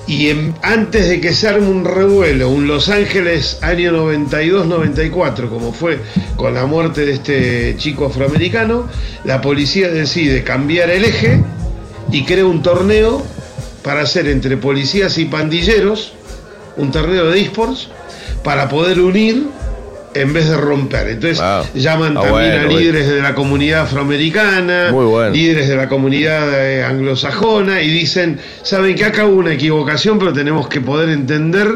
[SPEAKER 4] Y en- antes de que se arme un revuelo, un Los Ángeles año 92-94, como fue con la muerte de este chico afroamericano, la policía decide cambiar el eje y crea un torneo para hacer entre policías y pandilleros, un torneo de esports, para poder unir en vez de romper. Entonces
[SPEAKER 3] Wow.
[SPEAKER 4] llaman
[SPEAKER 3] Ah,
[SPEAKER 4] también
[SPEAKER 3] bueno,
[SPEAKER 4] a
[SPEAKER 3] bueno.
[SPEAKER 4] líderes de la comunidad afroamericana,
[SPEAKER 3] bueno.
[SPEAKER 4] líderes de la comunidad eh, anglosajona y dicen, saben que acá hubo una equivocación, pero tenemos que poder entender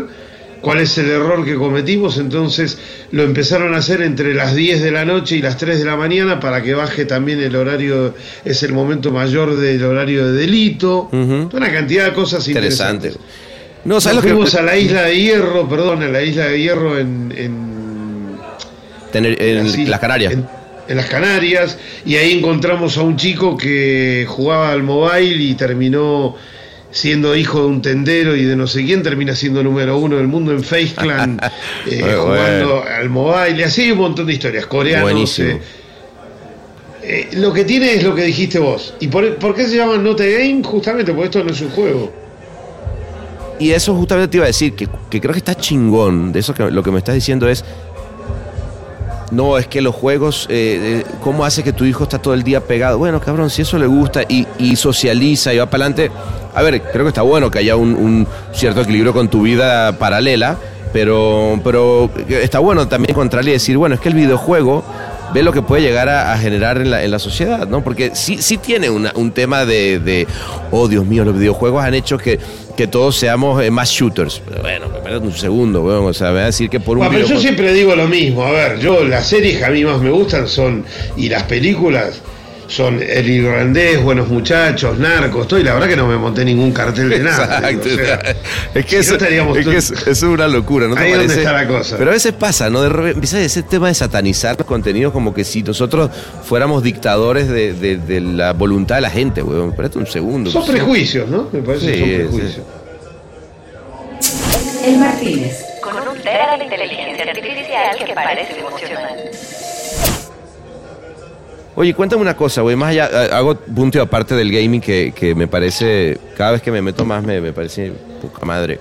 [SPEAKER 4] cuál es el error que cometimos, entonces lo empezaron a hacer entre las 10 de la noche y las 3 de la mañana para que baje también el horario, es el momento mayor del horario de delito,
[SPEAKER 3] Ujú.
[SPEAKER 4] una cantidad de cosas
[SPEAKER 3] Interesante.
[SPEAKER 4] interesantes.
[SPEAKER 3] No, ¿sabes
[SPEAKER 4] Nos
[SPEAKER 3] lo que
[SPEAKER 4] fuimos a la isla de Hierro, perdón, a la isla de Hierro en- en
[SPEAKER 3] tener en
[SPEAKER 4] Así,
[SPEAKER 3] las Canarias?
[SPEAKER 4] En, en las Canarias, y ahí encontramos a un chico que jugaba al mobile y terminó siendo hijo de un tendero y de no sé quién, termina siendo número uno del mundo en Face Clan, eh, jugando
[SPEAKER 3] bueno.
[SPEAKER 4] al mobile, y así hay un montón de historias, coreanos. Eh, eh, lo que tiene es lo que dijiste vos. ¿Y por, por qué se llama Not a Game? Justamente porque esto no es un juego.
[SPEAKER 3] Y eso justamente te iba a decir, que, que creo que está chingón. De eso que lo que me estás diciendo es. No, es que los juegos, eh, ¿cómo hace que tu hijo está todo el día pegado? Bueno, cabrón, si eso le gusta y, socializa y va para adelante. A ver, creo que está bueno que haya un, cierto equilibrio con tu vida paralela, pero, pero está bueno también encontrarle y decir, bueno, es que el videojuego ve lo que puede llegar a, generar en la, sociedad, ¿no? Porque sí, sí tiene un tema de, de, oh Dios mío, los videojuegos han hecho que, que todos seamos eh, más shooters. Pero bueno, espérate un segundo, weón, o sea, me va a decir que por un
[SPEAKER 4] Bueno, pero yo siempre digo lo mismo. A ver, yo las series que a mí más me gustan son, y las películas, son El Irlandés, Buenos Muchachos, Narcos, todo, y la verdad que no me monté ningún cartel de nada. digo,
[SPEAKER 3] Exacto.
[SPEAKER 4] o sea,
[SPEAKER 3] es que,
[SPEAKER 4] si
[SPEAKER 3] eso,
[SPEAKER 4] no estaríamos
[SPEAKER 3] es, que es una locura, ¿no te
[SPEAKER 4] Ahí es donde está la cosa.
[SPEAKER 3] Pero a veces pasa, ¿no? De ese tema de satanizar los contenidos como que si nosotros fuéramos dictadores de, de- de la voluntad de la gente, weón. Espérate un segundo.
[SPEAKER 4] Son prejuicios, ¿no? Me parece que
[SPEAKER 3] Sí,
[SPEAKER 4] son
[SPEAKER 3] sí.
[SPEAKER 4] prejuicios.
[SPEAKER 2] El Martínez, con un tera de inteligencia artificial que parece emocional.
[SPEAKER 3] Oye, cuéntame una cosa, güey. Más allá, eh, hago punto aparte del gaming que, que, me parece, cada vez que me meto más me, me parece poca madre.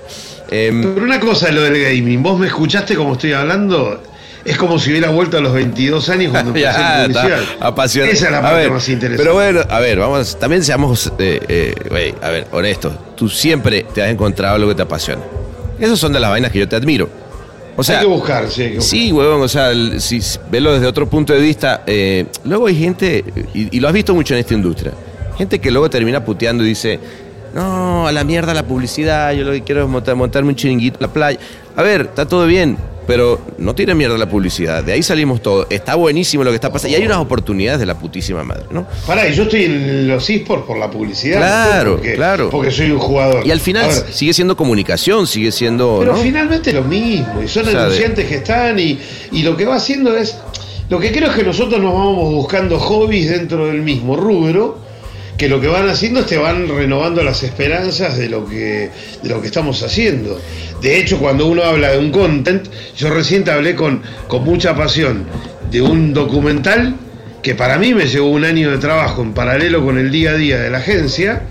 [SPEAKER 4] Eh, Pero una cosa lo del gaming, vos me escuchaste como estoy hablando, es como si hubiera vuelto a los 22 años cuando empecé ya, en
[SPEAKER 3] Apasionante.
[SPEAKER 4] Esa es la parte más interesante.
[SPEAKER 3] Pero bueno, a ver, vamos, también seamos, eh, eh, a ver, honestos. Tú siempre te has encontrado lo que te apasiona. Esas son de las vainas que yo te admiro. O sea,
[SPEAKER 4] hay que buscar, sí. Hay que buscar.
[SPEAKER 3] Sí, huevón, o sea, si verlo desde otro punto de vista, eh, luego hay gente, y, y, lo has visto mucho en esta industria, gente que luego termina puteando y dice, no, a la mierda la publicidad, yo lo que quiero es montar, montarme un chiringuito en la playa. A ver, está todo bien, pero no tiene mierda la publicidad. De ahí salimos todos. Está buenísimo lo que está pasando. Y hay unas oportunidades de la putísima madre, ¿no?
[SPEAKER 4] Pará, y yo estoy en los esports por la publicidad.
[SPEAKER 3] Claro, porque, claro.
[SPEAKER 4] Porque soy un jugador.
[SPEAKER 3] Y al final sigue siendo comunicación, sigue siendo.
[SPEAKER 4] Pero finalmente lo mismo. Y son anunciantes que están y, y lo que va haciendo es. Lo que creo es que nosotros nos vamos buscando hobbies dentro del mismo rubro que lo que van haciendo es te van renovando las esperanzas de lo que, de lo que estamos haciendo. De hecho, cuando uno habla de un content, yo recién hablé con, con mucha pasión de un documental que para mí me llevó un año de trabajo en paralelo con el día a día de la agencia,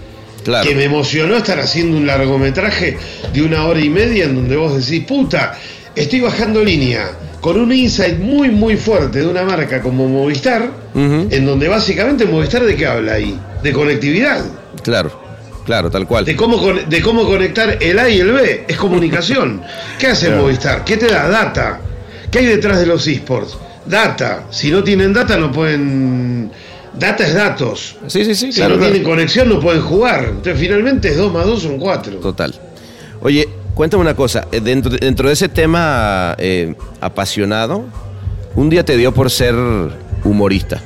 [SPEAKER 4] que me emocionó estar haciendo un largometraje de una hora y media en donde vos decís, puta, estoy bajando línea con un insight muy muy fuerte de una marca como Movistar, en donde básicamente Movistar de qué habla ahí, de conectividad.
[SPEAKER 3] Claro, claro, tal cual.
[SPEAKER 4] De cómo, de cómo conectar el A y el B, es comunicación. ¿Qué hace Movistar? ¿Qué te da? Data. ¿Qué hay detrás de los esports? Data. Si no tienen data no pueden... Data es datos.
[SPEAKER 3] Sí, sí, sí.
[SPEAKER 4] Si no tienen conexión no pueden jugar. Entonces finalmente es 2 más 2 son 4.
[SPEAKER 3] Total. Oye, Cuéntame una cosa, eh, dentro, dentro de ese tema eh, apasionado, un día te dio por ser humorista.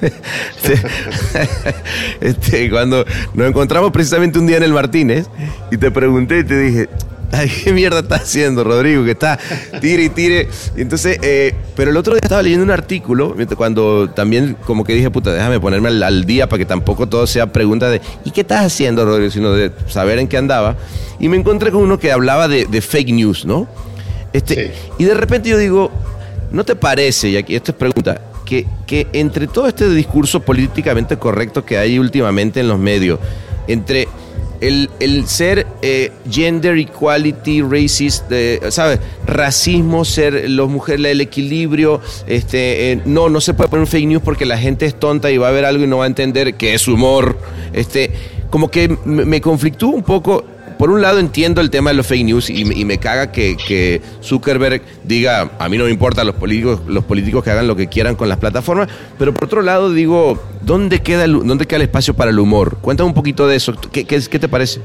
[SPEAKER 3] este, cuando nos encontramos precisamente un día en el Martínez y te pregunté y te dije, Ay, ¿qué mierda está haciendo Rodrigo? Que está tire y tire. Entonces, eh, pero el otro día estaba leyendo un artículo, cuando también como que dije, puta, déjame ponerme al, día para que tampoco todo sea pregunta de, ¿y qué estás haciendo, Rodrigo? Sino de saber en qué andaba. Y me encontré con uno que hablaba de, fake news, ¿no? Este, Y de repente yo digo, ¿no te parece, y aquí esto es pregunta, que, entre todo este discurso políticamente correcto que hay últimamente en los medios, entre el, ser eh, gender equality, racist, ¿sabes? Racismo, ser los mujeres, el equilibrio, este, eh, no, no se puede poner fake news porque la gente es tonta y va a ver algo y no va a entender que es humor. Este, como que me, me conflictúa un poco por un lado entiendo el tema de los fake news y, me caga que, Zuckerberg diga, a mí no me importa los políticos, los políticos que hagan lo que quieran con las plataformas, pero por otro lado digo, ¿dónde queda el, dónde queda el espacio para el humor? Cuéntame un poquito de eso, ¿qué, qué, te parece?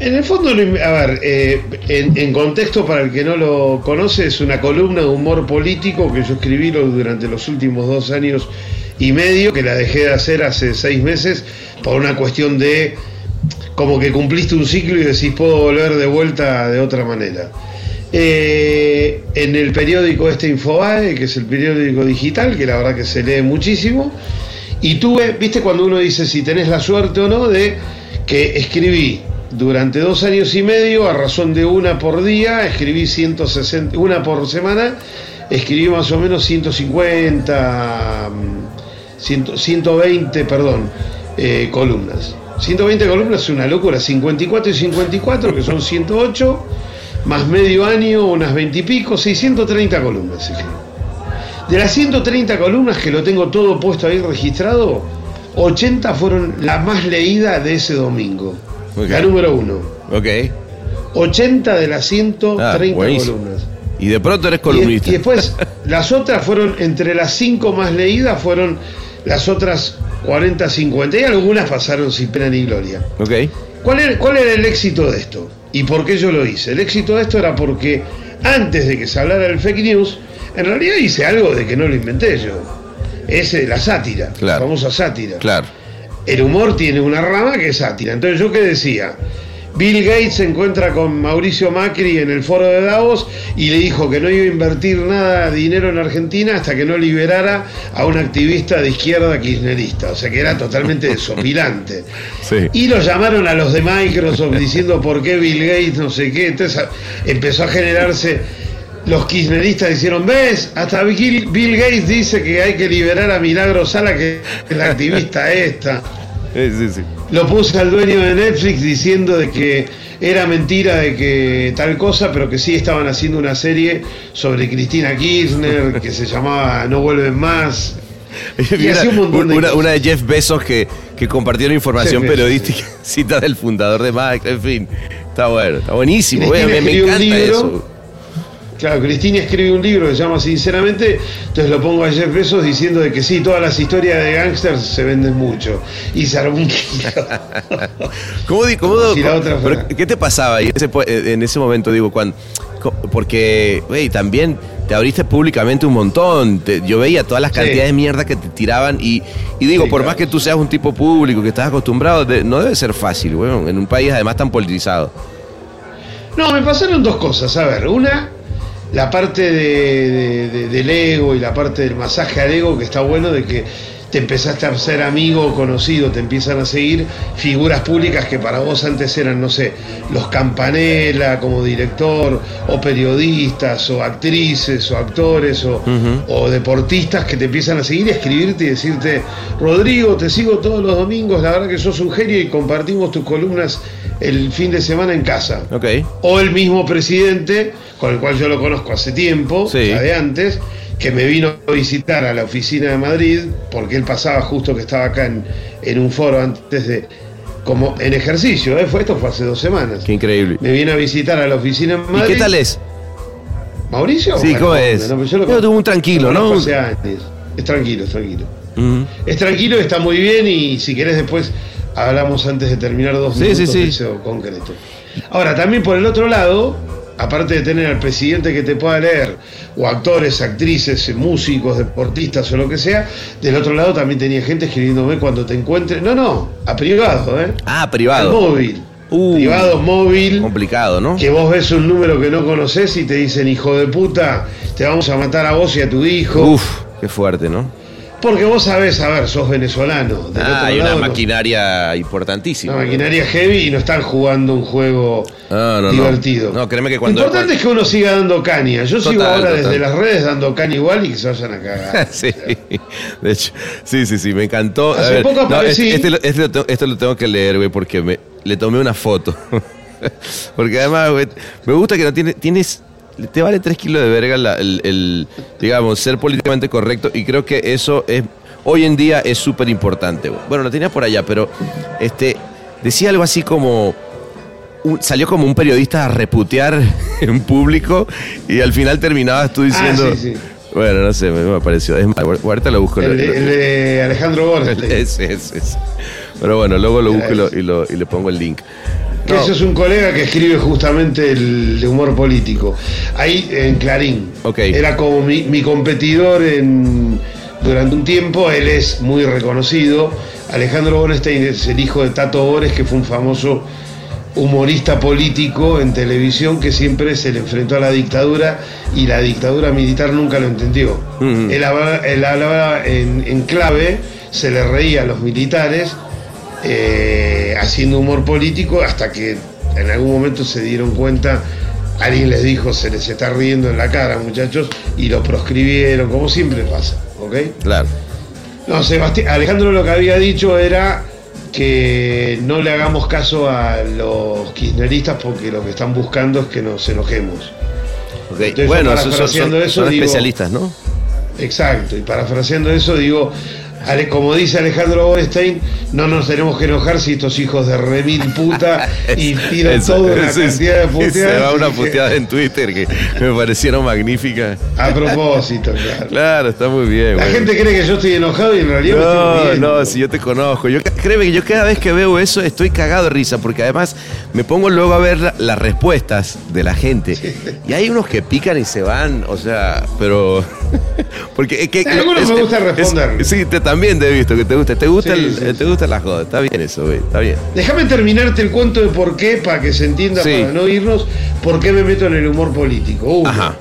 [SPEAKER 4] En el fondo, a ver, eh, en, contexto para el que no lo conoce, es una columna de humor político que yo escribí durante los últimos dos años y medio, que la dejé de hacer hace seis meses por una cuestión de como que cumpliste un ciclo y decís puedo volver de vuelta de otra manera. Eh, en el periódico este Infobae, que es el periódico digital, que la verdad que se lee muchísimo, y tuve, viste cuando uno dice si tenés la suerte o no, de que escribí durante dos años y medio, a razón de una por día, escribí 160, una por semana, escribí más o menos 150, 120, perdón, eh, columnas. 120 columnas es una locura, 54 y 54, que son 108, más medio año, unas 20 y pico, 630 columnas. De las 130 columnas que lo tengo todo puesto ahí registrado, 80 fueron la más leída de ese domingo. La número uno.
[SPEAKER 3] Ok.
[SPEAKER 4] 80 de las 130 ah, columnas.
[SPEAKER 3] Y de pronto eres columnista.
[SPEAKER 4] Y, después, las otras fueron, entre las 5 más leídas, fueron las otras 40, 50 y algunas pasaron sin pena ni gloria.
[SPEAKER 3] Okay.
[SPEAKER 4] ¿Cuál, era, ¿Cuál era el éxito de esto? ¿Y por qué yo lo hice? El éxito de esto era porque antes de que se hablara del fake news, en realidad hice algo de que no lo inventé yo. Es la sátira, la famosa sátira.
[SPEAKER 3] Claro.
[SPEAKER 4] El humor tiene una rama que es sátira. Entonces, ¿yo qué decía? Bill Gates se encuentra con Mauricio Macri en el foro de Davos y le dijo que no iba a invertir nada de dinero en Argentina hasta que no liberara a un activista de izquierda kirchnerista. O sea que era totalmente desopilante. Y lo llamaron a los de Microsoft diciendo por qué Bill Gates no sé qué. Entonces empezó a generarse los kirchneristas dijeron, ¿ves? Hasta Bill, Bill Gates dice que hay que liberar a Milagro Sala, que es la activista esta.
[SPEAKER 3] Sí, sí, sí.
[SPEAKER 4] Lo puse al dueño de Netflix diciendo de que era mentira de que tal cosa, pero que sí estaban haciendo una serie sobre Cristina Kirchner que se llamaba No vuelven más. Y así un montón de
[SPEAKER 3] una, una de Jeff Bezos que, que compartieron información
[SPEAKER 4] Jeff
[SPEAKER 3] periodística, cita del fundador de Mac, en fin. Está bueno, está buenísimo. Güey, me, encanta
[SPEAKER 4] libro.
[SPEAKER 3] eso.
[SPEAKER 4] Claro, Cristina escribe un libro que se llama Sinceramente, entonces lo pongo a Jeff Bezos diciendo de que sí, todas las historias de gangsters se venden mucho. Y se armó un.
[SPEAKER 3] ¿Cómo, di- cómo-
[SPEAKER 4] Si la otra fuera.
[SPEAKER 3] ¿Qué te pasaba ahí en ese, momento? Digo, cuando, porque, güey, también te abriste públicamente un montón. Te- yo veía todas las
[SPEAKER 4] Sí.
[SPEAKER 3] cantidades de mierda que te tiraban y, y digo,
[SPEAKER 4] Sí,
[SPEAKER 3] por
[SPEAKER 4] claro.
[SPEAKER 3] más que tú seas un tipo público, que estás acostumbrado, de- no debe ser fácil, güey, en un país además tan politizado.
[SPEAKER 4] No, me pasaron dos cosas. A ver, una, la parte de- de- de- del ego y la parte del masaje al ego, que está bueno de que te empezaste a ser amigo o conocido, te empiezan a seguir figuras públicas que para vos antes eran, no sé, los Campanella como director, o periodistas, o actrices, o actores, o, o deportistas que te empiezan a seguir y escribirte y decirte, Rodrigo, te sigo todos los domingos, la verdad que sos un genio y compartimos tus columnas el fin de semana en casa o el mismo presidente, con el cual yo lo conozco hace tiempo,
[SPEAKER 3] Sí.
[SPEAKER 4] ya de antes, que me vino a visitar a la oficina de Madrid, porque él pasaba justo que estaba acá en, en un foro antes de, como en ejercicio, ¿eh? fue esto fue hace dos semanas.
[SPEAKER 3] Qué increíble.
[SPEAKER 4] Me viene a visitar a la oficina en
[SPEAKER 3] ¿Y
[SPEAKER 4] Madrid.
[SPEAKER 3] qué tal es?
[SPEAKER 4] ¿Mauricio?
[SPEAKER 3] Sí, ¿cómo es?
[SPEAKER 4] No, pues yo lo
[SPEAKER 3] Yo un tranquilo,
[SPEAKER 4] lo
[SPEAKER 3] ¿no?
[SPEAKER 4] hace años. Es tranquilo, es tranquilo. Es tranquilo, está muy bien y si querés después hablamos antes de terminar dos
[SPEAKER 3] Sí,
[SPEAKER 4] minutos
[SPEAKER 3] sí, sí.
[SPEAKER 4] de eso concreto. Ahora, también por el otro lado, aparte de tener al presidente que te pueda leer, o actores, actrices, músicos, deportistas o lo que sea, del otro lado también tenía gente escribiéndome cuando te encuentre. No, no, a privado, ¿eh?
[SPEAKER 3] Ah,
[SPEAKER 4] Al
[SPEAKER 3] privado.
[SPEAKER 4] móvil.
[SPEAKER 3] Uh.
[SPEAKER 4] privado, móvil.
[SPEAKER 3] Complicado, ¿no?
[SPEAKER 4] Que vos ves un número que no conoces y te dicen, hijo de puta, te vamos a matar a vos y a tu hijo.
[SPEAKER 3] Uf, qué fuerte, ¿no?
[SPEAKER 4] Porque vos sabés, a ver, sos venezolano. Del
[SPEAKER 3] Ah,
[SPEAKER 4] otro
[SPEAKER 3] hay una
[SPEAKER 4] lado,
[SPEAKER 3] maquinaria importantísima.
[SPEAKER 4] una maquinaria heavy y no están jugando un juego
[SPEAKER 3] no, no.
[SPEAKER 4] divertido.
[SPEAKER 3] No, créeme que cuando-
[SPEAKER 4] Lo importante es que uno siga dando caña. Yo sigo ahora
[SPEAKER 3] total.
[SPEAKER 4] desde las redes dando caña igual y que se vayan a cagar.
[SPEAKER 3] sí, de hecho, sí, sí, sí, me encantó.
[SPEAKER 4] Hace poco aparecí-
[SPEAKER 3] este, este lo, este lo tengo, esto lo tengo que leer, güey, porque me, le tomé una foto. porque además, güey, me gusta que no tiene, tienes, te vale tres kilos de verga la- el, el, digamos, ser políticamente correcto y creo que eso es, hoy en día es súper importante. Bueno, lo tenía por allá, pero este, decía algo así como... un- salió como un periodista a reputear en público y al final terminabas tú diciendo...
[SPEAKER 4] Ah, sí, sí.
[SPEAKER 3] Bueno, no sé, me, me pareció. Es más, ahorita lo busco.
[SPEAKER 4] El, el de Alejandro Borges.
[SPEAKER 3] ese, ese, ese. Pero bueno, luego lo busco y, lo- y, lo- y le pongo el link. No,
[SPEAKER 4] ese es un colega que escribe justamente el de humor político. Ahí en Clarín.
[SPEAKER 3] Ok.
[SPEAKER 4] Era como mi, mi competidor en, durante un tiempo. Él es muy reconocido. Alejandro Bornstein es el hijo de Tato Bores, que fue un famoso humorista político en televisión que siempre se le enfrentó a la dictadura y la dictadura militar nunca lo entendió. Él hablaba, él hablaba en, en clave, se le reía a los militares eh, haciendo humor político hasta que en algún momento se dieron cuenta, alguien les dijo, se les está riendo en la cara muchachos, y lo proscribieron, como siempre pasa, ¿ok?
[SPEAKER 3] Claro.
[SPEAKER 4] No, Sebastián, Alejandro lo que había dicho era que no le hagamos caso a los kirchneristas porque lo que están buscando es que nos enojemos.
[SPEAKER 3] Ok,
[SPEAKER 4] Entonces,
[SPEAKER 3] Bueno, son, son-
[SPEAKER 4] eso,
[SPEAKER 3] son
[SPEAKER 4] digo-
[SPEAKER 3] especialistas, ¿no?
[SPEAKER 4] Exacto, y parafraseando eso digo, Ale- como dice Alejandro Borstein, no nos tenemos que enojar si estos hijos de remil puta y tiran
[SPEAKER 3] Eso-
[SPEAKER 4] toda una
[SPEAKER 3] eso
[SPEAKER 4] cantidad de puteadas.
[SPEAKER 3] Se va una
[SPEAKER 4] que-
[SPEAKER 3] puteada en Twitter que me parecieron magníficas.
[SPEAKER 4] A propósito, claro.
[SPEAKER 3] Claro, está muy bien.
[SPEAKER 4] La gente cree que yo estoy enojado y en realidad me
[SPEAKER 3] No,
[SPEAKER 4] estoy riendo.
[SPEAKER 3] no, si yo te conozco. Yo, créeme que yo cada vez que veo eso estoy cagado de risa, porque además me pongo luego a ver la- las respuestas de la gente. Y hay unos que pican y se van, o sea, pero. Porque es que.
[SPEAKER 4] Me gusta responder.
[SPEAKER 3] sí, te, también te he visto que te gusta. Te gusta,
[SPEAKER 4] Sí,
[SPEAKER 3] el-
[SPEAKER 4] sí,
[SPEAKER 3] te gusta la joda. Está bien eso, güey. Está bien.
[SPEAKER 4] Déjame terminarte el cuento de por qué, para que se entienda, para no irnos, por qué me meto en el humor político. Uno,
[SPEAKER 3] Ajá.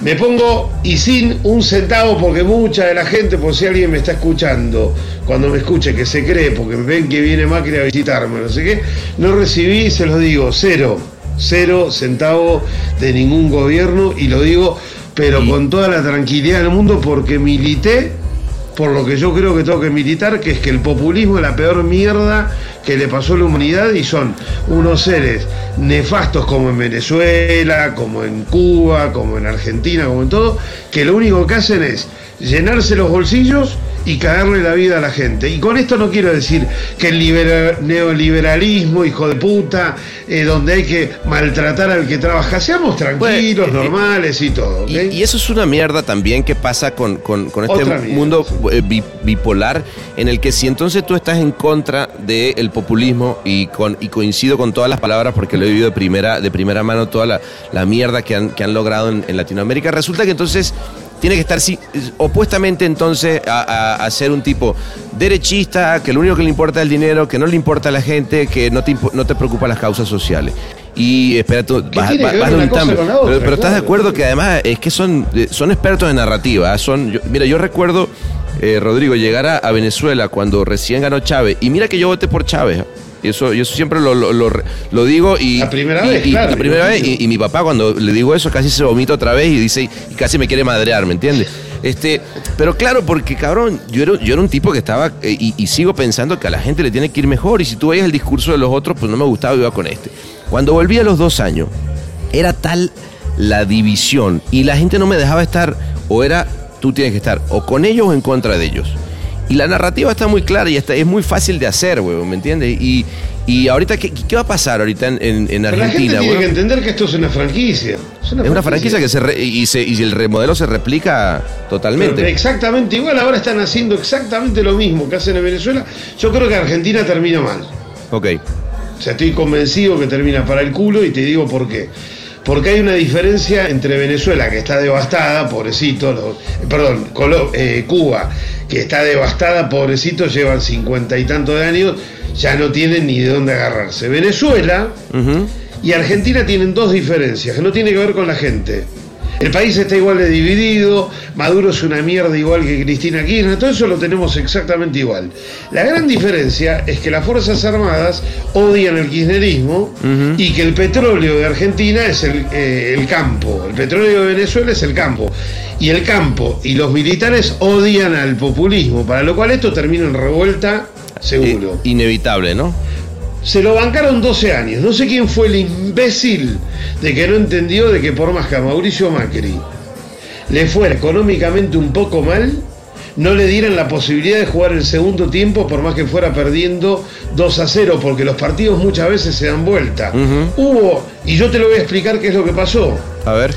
[SPEAKER 4] Me pongo y sin un centavo porque mucha de la gente, por si alguien me está escuchando, cuando me escuche que se cree, porque ven que viene Macri a visitarme, no sé qué, no recibí, se los digo, cero. cero centavo de ningún gobierno y lo digo, pero con toda la tranquilidad del mundo porque milité por lo que yo creo que tengo que militar, que es que el populismo es la peor mierda que le pasó a la humanidad y son unos seres nefastos como en Venezuela, como en Cuba, como en Argentina, como en todo, que lo único que hacen es llenarse los bolsillos y caerle la vida a la gente. Y con esto no quiero decir que el neoliberalismo, hijo de puta, eh, donde hay que maltratar al que trabaja, seamos tranquilos, eh, eh, normales y todo.
[SPEAKER 3] Y, eso es una mierda también que pasa con, este mundo bipolar en el que si entonces tú estás en contra del populismo y, con, y coincido con todas las palabras porque lo he vivido de primera, de primera mano toda la, mierda que han, que han logrado en Latinoamérica, resulta que entonces tiene que estar opuestamente entonces a, ser un tipo derechista, que lo único que le importa es el dinero, que no le importa a la gente, que no te, no te preocupa las causas sociales. Y espera, tú vas, un pero, estás de acuerdo que además es que son, son expertos en narrativa. ¿eh? Son, mira, yo recuerdo, eh, Rodrigo, llegar a, Venezuela cuando recién ganó Chávez. Y mira que yo voté por Chávez. Y eso, eso siempre lo, lo, digo y...
[SPEAKER 4] La primera vez,
[SPEAKER 3] La primera vez, y, mi papá cuando le digo eso casi se vomita otra vez y dice, y casi me quiere madrear, ¿me entiendes? Este, pero claro, porque cabrón, yo era, yo era un tipo que estaba, eh, y, sigo pensando que a la gente le tiene que ir mejor, y si tú veías el discurso de los otros, pues no me gustaba, iba con este. Cuando volví a los dos años, era tal la división, y la gente no me dejaba estar, o era, tú tienes que estar, o con ellos o en contra de ellos. Y la narrativa está muy clara y está, es muy fácil de hacer, güey, ¿me entiendes? Y, y ahorita, ¿qué, ¿qué, va a pasar ahorita en, en, Argentina? la gente
[SPEAKER 4] tiene que entender que esto es una franquicia.
[SPEAKER 3] Es una, franquicia. que se y, se, y el remodelo se replica totalmente.
[SPEAKER 4] exactamente igual, ahora están haciendo exactamente lo mismo que hacen en Venezuela. Yo creo que Argentina termina mal.
[SPEAKER 3] Ok.
[SPEAKER 4] O sea, estoy convencido que termina para el culo y te digo por qué. Porque hay una diferencia entre Venezuela, que está devastada, pobrecito, perdón, eh, Cuba, que está devastada, pobrecito, llevan cincuenta y tantos de años, ya no tienen ni de dónde agarrarse. Venezuela y Argentina tienen dos diferencias, que no tiene que ver con la gente. El país está igual de dividido, Maduro es una mierda igual que Cristina Kirchner, todo eso lo tenemos exactamente igual. La gran diferencia es que las Fuerzas Armadas odian el kirchnerismo y que el petróleo de Argentina es el, eh, el, campo, el petróleo de Venezuela es el campo. Y el campo y los militares odian al populismo, para lo cual esto termina en revuelta seguro.
[SPEAKER 3] inevitable, ¿no?
[SPEAKER 4] Se lo bancaron 12 años. No sé quién fue el imbécil de que no entendió de que por más que a Mauricio Macri le fuera económicamente un poco mal, no le dieran la posibilidad de jugar el segundo tiempo por más que fuera perdiendo 2 a 0, porque los partidos muchas veces se dan vuelta. Hubo, y yo te lo voy a explicar qué es lo que pasó.
[SPEAKER 3] A ver.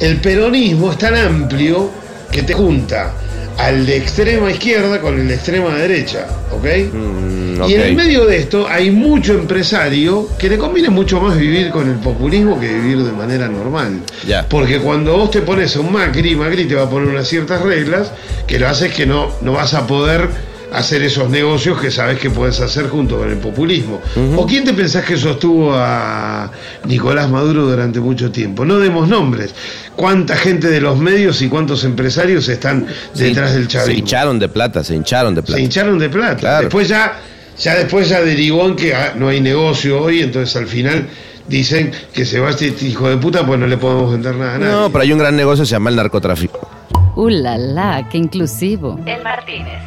[SPEAKER 4] El peronismo es tan amplio que te junta al de extrema izquierda con el de extrema derecha, ¿ok? Mm, y en el medio de esto hay mucho empresario que le conviene mucho más vivir con el populismo que vivir de manera normal. Porque cuando vos te pones a un Macri, Macri te va a poner unas ciertas reglas que lo haces que no, no vas a poder hacer esos negocios que sabes que puedes hacer junto con el populismo. ¿O quién te pensás que sostuvo a Nicolás Maduro durante mucho tiempo? No demos nombres. ¿Cuánta gente de los medios y cuántos empresarios están detrás del chavismo?
[SPEAKER 3] Se hincharon de plata, se hincharon de plata.
[SPEAKER 4] Se hincharon de plata. Después ya, ya después ya derivó en que ah, no hay negocio hoy, entonces al final dicen que se va este hijo de puta pues no le podemos vender nada a nadie. No,
[SPEAKER 3] pero hay un gran negocio se llama el narcotráfico.
[SPEAKER 2] ¡Uh, la, la! ¡Qué inclusivo!
[SPEAKER 5] El Martínez.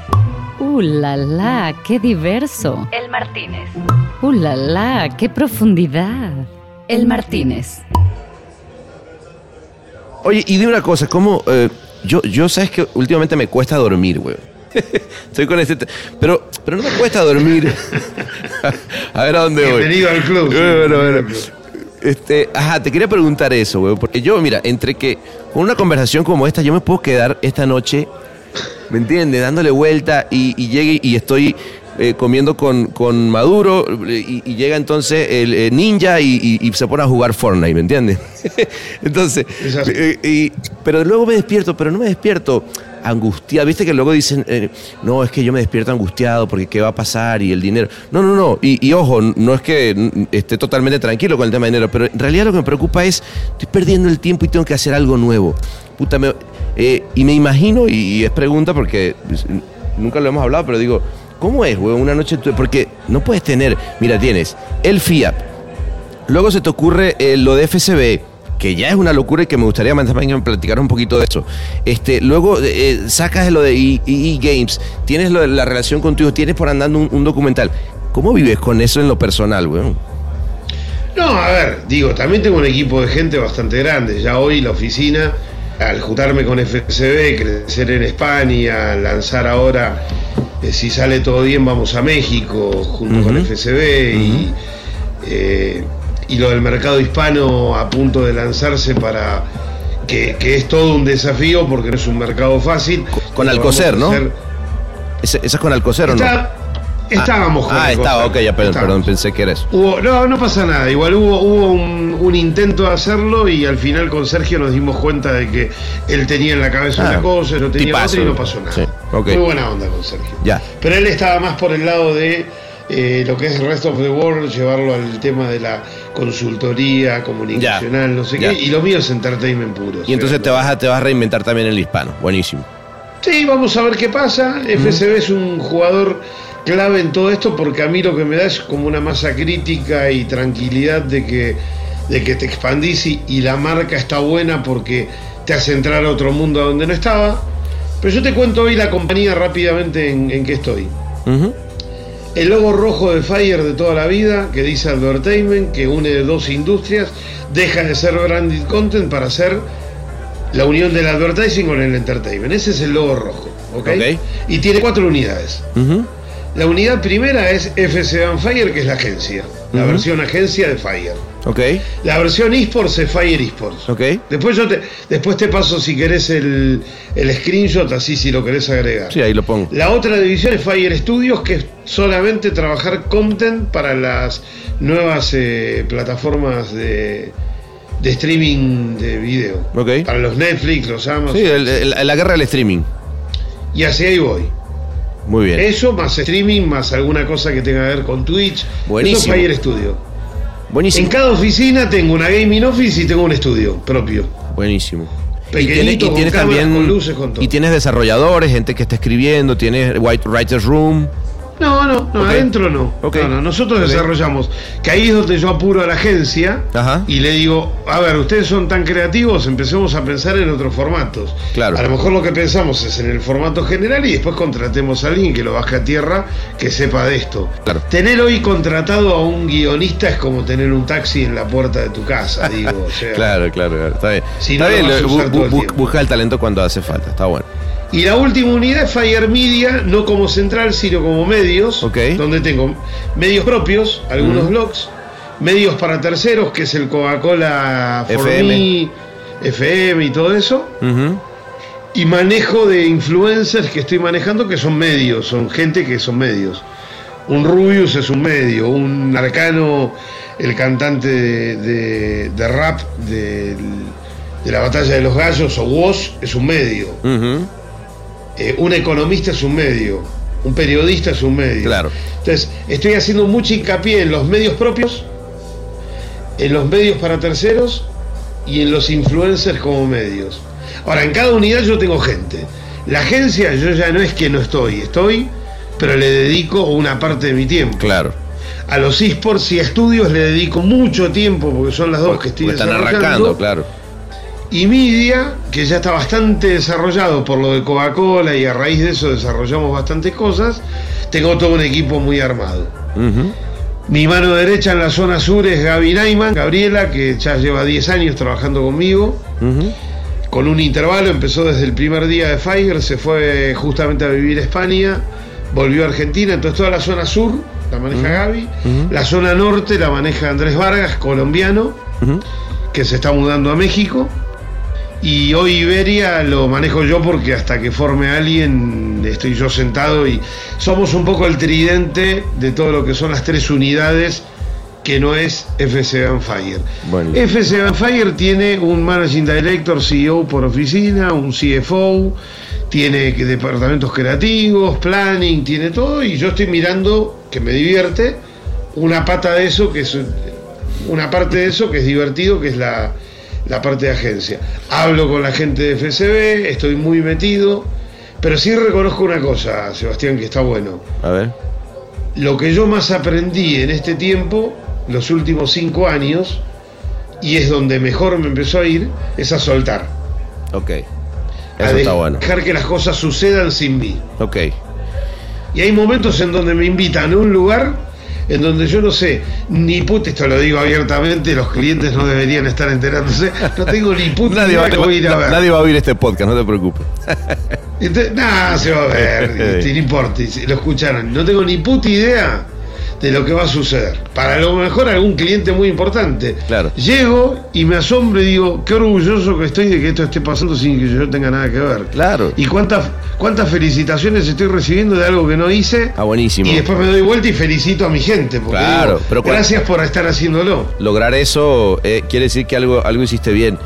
[SPEAKER 2] ¡Uh, la, la! ¡Qué diverso!
[SPEAKER 5] El Martínez.
[SPEAKER 2] ¡Uh, la, la! ¡Qué profundidad! El Martínez.
[SPEAKER 3] Oye, y dime una cosa, ¿cómo...? Eh, yo, yo sabes que últimamente me cuesta dormir, güey. Estoy con este... Pero, pero no me cuesta dormir. a ver a dónde voy.
[SPEAKER 4] Bienvenido al club.
[SPEAKER 3] Bueno, bueno. Este, ajá, te quería preguntar eso, güey. Porque yo, mira, entre que con una conversación como esta, yo me puedo quedar esta noche ¿me entiendes? Dándole vuelta y, llegue y estoy eh, comiendo con, con Maduro y, llega entonces el eh, ninja y, se pone a jugar Fortnite, ¿me entiendes? entonces, eh, pero luego me despierto, pero no me despierto angustiado. Viste que luego dicen, no, es que yo me despierto angustiado porque qué va a pasar y el dinero. No, no, no. Y, ojo, no es que esté totalmente tranquilo con el tema de dinero, pero en realidad lo que me preocupa es, estoy perdiendo el tiempo y tengo que hacer algo nuevo. Puta, me, eh, y me imagino, y, es pregunta porque nunca lo hemos hablado, pero digo, ¿cómo es, güey, una noche? Porque no puedes tener, mira, tienes el Fiat, luego se te ocurre eh, lo de FCB, que ya es una locura y que me gustaría también platicar un poquito de eso. Este, luego eh, sacas lo de EE Games, tienes lo de la relación con tu hijo, tienes por andando un, un documental. ¿Cómo vives con eso en lo personal, weón?
[SPEAKER 4] No, a ver, digo, también tengo un equipo de gente bastante grande. Ya hoy la oficina, al juntarme con FCB, crecer en España, lanzar ahora, eh, si sale todo bien, vamos a México junto con. FCB y, eh, y lo del mercado hispano a punto de lanzarse para. Que, que es todo un desafío porque no es un mercado fácil.
[SPEAKER 3] Con Alcocer, ¿no?
[SPEAKER 4] hacer-
[SPEAKER 3] ¿Esa esa es con Alcocer o no?
[SPEAKER 4] Está- estábamos con
[SPEAKER 3] Ah,
[SPEAKER 4] Alcocer,
[SPEAKER 3] estaba, ok, ya, perdón, perdón, pensé que era eso.
[SPEAKER 4] Hubo- no, no pasa nada. Igual hubo, hubo un, un intento de hacerlo y al final con Sergio nos dimos cuenta de que él tenía en la cabeza
[SPEAKER 3] Ah,
[SPEAKER 4] una cosa, yo tenía
[SPEAKER 3] tipazo.
[SPEAKER 4] otra y no pasó nada.
[SPEAKER 3] Sí.
[SPEAKER 4] Muy buena onda con Sergio.
[SPEAKER 3] Ya.
[SPEAKER 4] Pero él estaba más por el lado de eh, lo que es el Rest of the World, llevarlo al tema de la consultoría comunicacional, no sé
[SPEAKER 3] ya.
[SPEAKER 4] qué. Y lo mío es entertainment puro.
[SPEAKER 3] Y entonces te vas, a, te vas a reinventar también el hispano. Buenísimo.
[SPEAKER 4] Sí, vamos a ver qué pasa. FCB es un jugador clave en todo esto porque a mí lo que me da es como una masa crítica y tranquilidad de que, de que te expandís y, y la marca está buena porque te hace entrar a otro mundo donde no estaba. Pero yo te cuento hoy la compañía rápidamente en, en qué estoy. El logo rojo de Fire de toda la vida, que dice Advertainment, que une dos industrias, deja de ser branded content para ser la unión del advertising con el entertainment. Ese es el logo rojo. ¿ok?
[SPEAKER 3] Ok.
[SPEAKER 4] Y tiene cuatro unidades. La unidad primera es FC Fire, que es la agencia, la versión agencia de Fire.
[SPEAKER 3] Ok,
[SPEAKER 4] La versión eSports es Fire eSports.
[SPEAKER 3] ok.
[SPEAKER 4] Después, yo te, después te paso si querés el, el screenshot, así si lo querés agregar.
[SPEAKER 3] Sí, ahí lo pongo.
[SPEAKER 4] La otra división es Fire Studios, que es solamente trabajar content para las nuevas eh, plataformas de, de streaming de video.
[SPEAKER 3] Ok.
[SPEAKER 4] Para los Netflix, los Amazon.
[SPEAKER 3] Sí, el- el- la guerra del streaming.
[SPEAKER 4] Y hacia ahí voy.
[SPEAKER 3] Muy bien.
[SPEAKER 4] Eso más streaming, más alguna cosa que tenga que ver con Twitch.
[SPEAKER 3] Buenísimo.
[SPEAKER 4] Eso es Fire Studio. En
[SPEAKER 3] Buenísimo.
[SPEAKER 4] cada oficina tengo una gaming office y tengo un estudio propio.
[SPEAKER 3] Buenísimo. Y
[SPEAKER 4] Pequeñito,
[SPEAKER 3] tienes, y
[SPEAKER 4] con
[SPEAKER 3] tienes
[SPEAKER 4] cámaras,
[SPEAKER 3] también
[SPEAKER 4] con luces, con todo.
[SPEAKER 3] y tienes desarrolladores, gente que está escribiendo, tienes white writers room.
[SPEAKER 4] No, no, no, adentro no.
[SPEAKER 3] Ok.
[SPEAKER 4] No, no, nosotros desarrollamos. Que ahí es donde yo apuro a la agencia
[SPEAKER 3] Ajá.
[SPEAKER 4] y le digo, a ver, ustedes son tan creativos, empecemos a pensar en otros formatos.
[SPEAKER 3] Claro.
[SPEAKER 4] A lo mejor lo que pensamos es en el formato general y después contratemos a alguien que lo baje a tierra, que sepa de esto.
[SPEAKER 3] Claro.
[SPEAKER 4] Tener hoy contratado a un guionista es como tener un taxi en la puerta de tu casa, digo. O sea,
[SPEAKER 3] Claro, claro, claro. Está bien.
[SPEAKER 4] Si
[SPEAKER 3] Está
[SPEAKER 4] no,
[SPEAKER 3] bien, bu- bu- busca el talento cuando hace falta. Está bueno.
[SPEAKER 4] Y la última unidad es Fire Media, no como central, sino como medios, donde tengo medios propios, algunos blogs, medios para terceros, que es el Coca-Cola For
[SPEAKER 3] FM.
[SPEAKER 4] Me, FM y todo eso, y manejo de influencers que estoy manejando que son medios, son gente que son medios. Un Rubius es un medio, un Arcano, el cantante de, de- de rap del- de la batalla de los gallos, o Woz, es un medio. Eh, un economista es un medio, un periodista es un medio.
[SPEAKER 3] Claro.
[SPEAKER 4] Entonces, estoy haciendo mucho hincapié en los medios propios, en los medios para terceros y en los influencers como medios. Ahora, en cada unidad yo tengo gente. La agencia yo ya no es que no estoy, estoy, pero le dedico una parte de mi tiempo.
[SPEAKER 3] Claro.
[SPEAKER 4] A los esports y a estudios le dedico mucho tiempo porque son las dos que estoy
[SPEAKER 3] están
[SPEAKER 4] desarrollando.
[SPEAKER 3] arrancando, claro.
[SPEAKER 4] Y Media, que ya está bastante desarrollado por lo de Coca-Cola y a raíz de eso desarrollamos bastantes cosas, tengo todo un equipo muy armado. Mi mano derecha en la zona sur es Gaby Naiman, Gabriela, que ya lleva 10 años trabajando conmigo, con un intervalo, empezó desde el primer día de Fire, se fue justamente a vivir a España, volvió a Argentina, entonces toda la zona sur la maneja Gaby, la zona norte la maneja Andrés Vargas, colombiano, que se está mudando a México. Y hoy Iberia lo manejo yo porque hasta que forme alguien estoy yo sentado y somos un poco el tridente de todo lo que son las tres unidades que no es FC Fire.
[SPEAKER 3] Bueno.
[SPEAKER 4] FC Fire tiene un Managing Director, CEO por oficina, un CFO, tiene que- departamentos creativos, planning, tiene todo y yo estoy mirando, que me divierte, una pata de eso que es una parte de eso que es divertido, que es la, la parte de agencia. Hablo con la gente de FCB, estoy muy metido, pero sí reconozco una cosa, Sebastián, que está bueno.
[SPEAKER 3] A ver.
[SPEAKER 4] Lo que yo más aprendí en este tiempo los últimos cinco años, y es donde mejor me empezó a ir, es a soltar.
[SPEAKER 3] Ok.
[SPEAKER 4] a
[SPEAKER 3] Eso está bueno.
[SPEAKER 4] dejar que las cosas sucedan sin mí.
[SPEAKER 3] Ok.
[SPEAKER 4] Y hay momentos en donde me invitan a un lugar en donde yo no sé, ni puta, esto lo digo abiertamente, los clientes no deberían estar enterándose, no tengo ni puta
[SPEAKER 3] Nadie
[SPEAKER 4] idea
[SPEAKER 3] va,
[SPEAKER 4] que voy a ir a ver.
[SPEAKER 3] nadie va a oír este podcast, no te preocupes.
[SPEAKER 4] Entonces, nada, se va a ver, este, no importa, lo escucharon. No tengo ni puta idea de lo que va a suceder. Para lo mejor algún cliente muy importante.
[SPEAKER 3] Claro.
[SPEAKER 4] Llego y me asombro y digo, qué orgulloso que estoy de que esto esté pasando sin que yo tenga nada que ver.
[SPEAKER 3] Claro.
[SPEAKER 4] Y cuántas, cuántas felicitaciones estoy recibiendo de algo que no hice.
[SPEAKER 3] Ah, buenísimo.
[SPEAKER 4] Y después me doy vuelta y felicito a mi gente. Porque
[SPEAKER 3] Claro,
[SPEAKER 4] digo,
[SPEAKER 3] pero cuan-
[SPEAKER 4] gracias por estar haciéndolo.
[SPEAKER 3] lograr eso eh, quiere decir que algo, algo hiciste bien.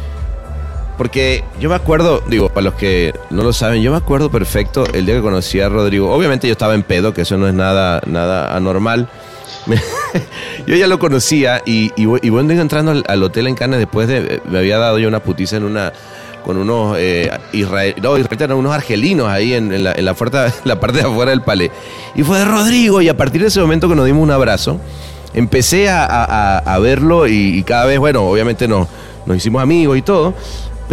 [SPEAKER 3] Porque yo me acuerdo, digo, para los que no lo saben, yo me acuerdo perfecto el día que conocí a Rodrigo. Obviamente yo estaba en pedo, que eso no es nada, nada anormal. Yo ya lo conocía y, y, y voy entrando al, hotel en Cannes después de. Me había dado yo una putiza en una. Con unos eh, israel, no, israelitas, no, unos argelinos ahí en, la, en la, parte de afuera del palé. Y fue de Rodrigo, y a partir de ese momento que nos dimos un abrazo, empecé a, verlo y, y cada vez, bueno, obviamente nos, nos hicimos amigos y todo.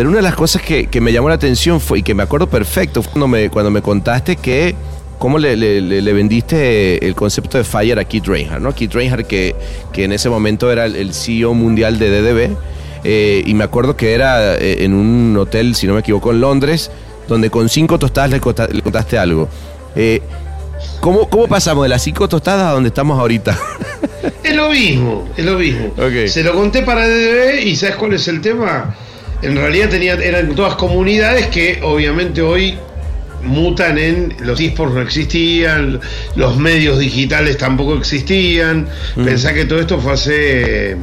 [SPEAKER 3] Pero una de las cosas que, que me llamó la atención fue, y que me acuerdo perfecto, fue cuando me, cuando me contaste que cómo le, le- le- le vendiste el concepto de Fire a Keith Reinhardt, ¿no? Keith Reinhardt que, que en ese momento era el, CEO mundial de DDB. eh, y me acuerdo que era eh, en un hotel, si no me equivoco, en Londres, donde con cinco tostadas le, contaste algo. Eh, ¿cómo, ¿Cómo pasamos de las cinco tostadas a donde estamos ahorita?
[SPEAKER 4] Es lo mismo, es lo mismo. Se lo conté para DDB y ¿sabes cuál es el tema? En realidad tenía, eran todas comunidades que obviamente hoy mutan en los esports no existían, los medios digitales tampoco existían. Pensá que todo esto fue hace.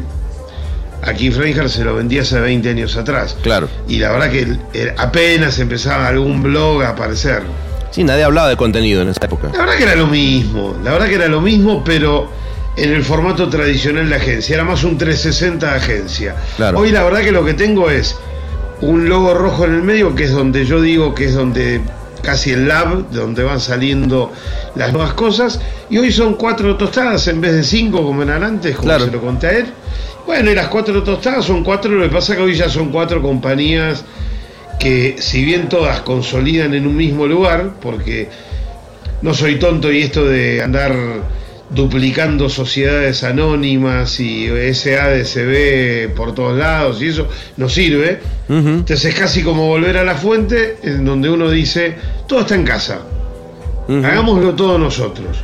[SPEAKER 4] Aquí Reinhardt se lo vendía hace 20 años atrás.
[SPEAKER 3] Claro.
[SPEAKER 4] Y la verdad que apenas empezaba algún blog a aparecer.
[SPEAKER 3] Sí, nadie hablaba de contenido en esa época.
[SPEAKER 4] La verdad que era lo mismo, la verdad que era lo mismo, pero en el formato tradicional de agencia, era más un 360 de agencia.
[SPEAKER 3] Claro.
[SPEAKER 4] Hoy la verdad que lo que tengo es un logo rojo en el medio, que es donde yo digo que es donde casi el lab, donde van saliendo las nuevas cosas, y hoy son cuatro tostadas en vez de cinco como eran antes, como
[SPEAKER 3] Claro.
[SPEAKER 4] se lo conté a él. Bueno, y las cuatro tostadas son cuatro, lo que pasa que hoy ya son cuatro compañías que si bien todas consolidan en un mismo lugar, porque no soy tonto y esto de andar duplicando sociedades anónimas y SADCB por todos lados y eso no sirve. Entonces es casi como volver a la fuente en donde uno dice, todo está en casa, hagámoslo todos nosotros.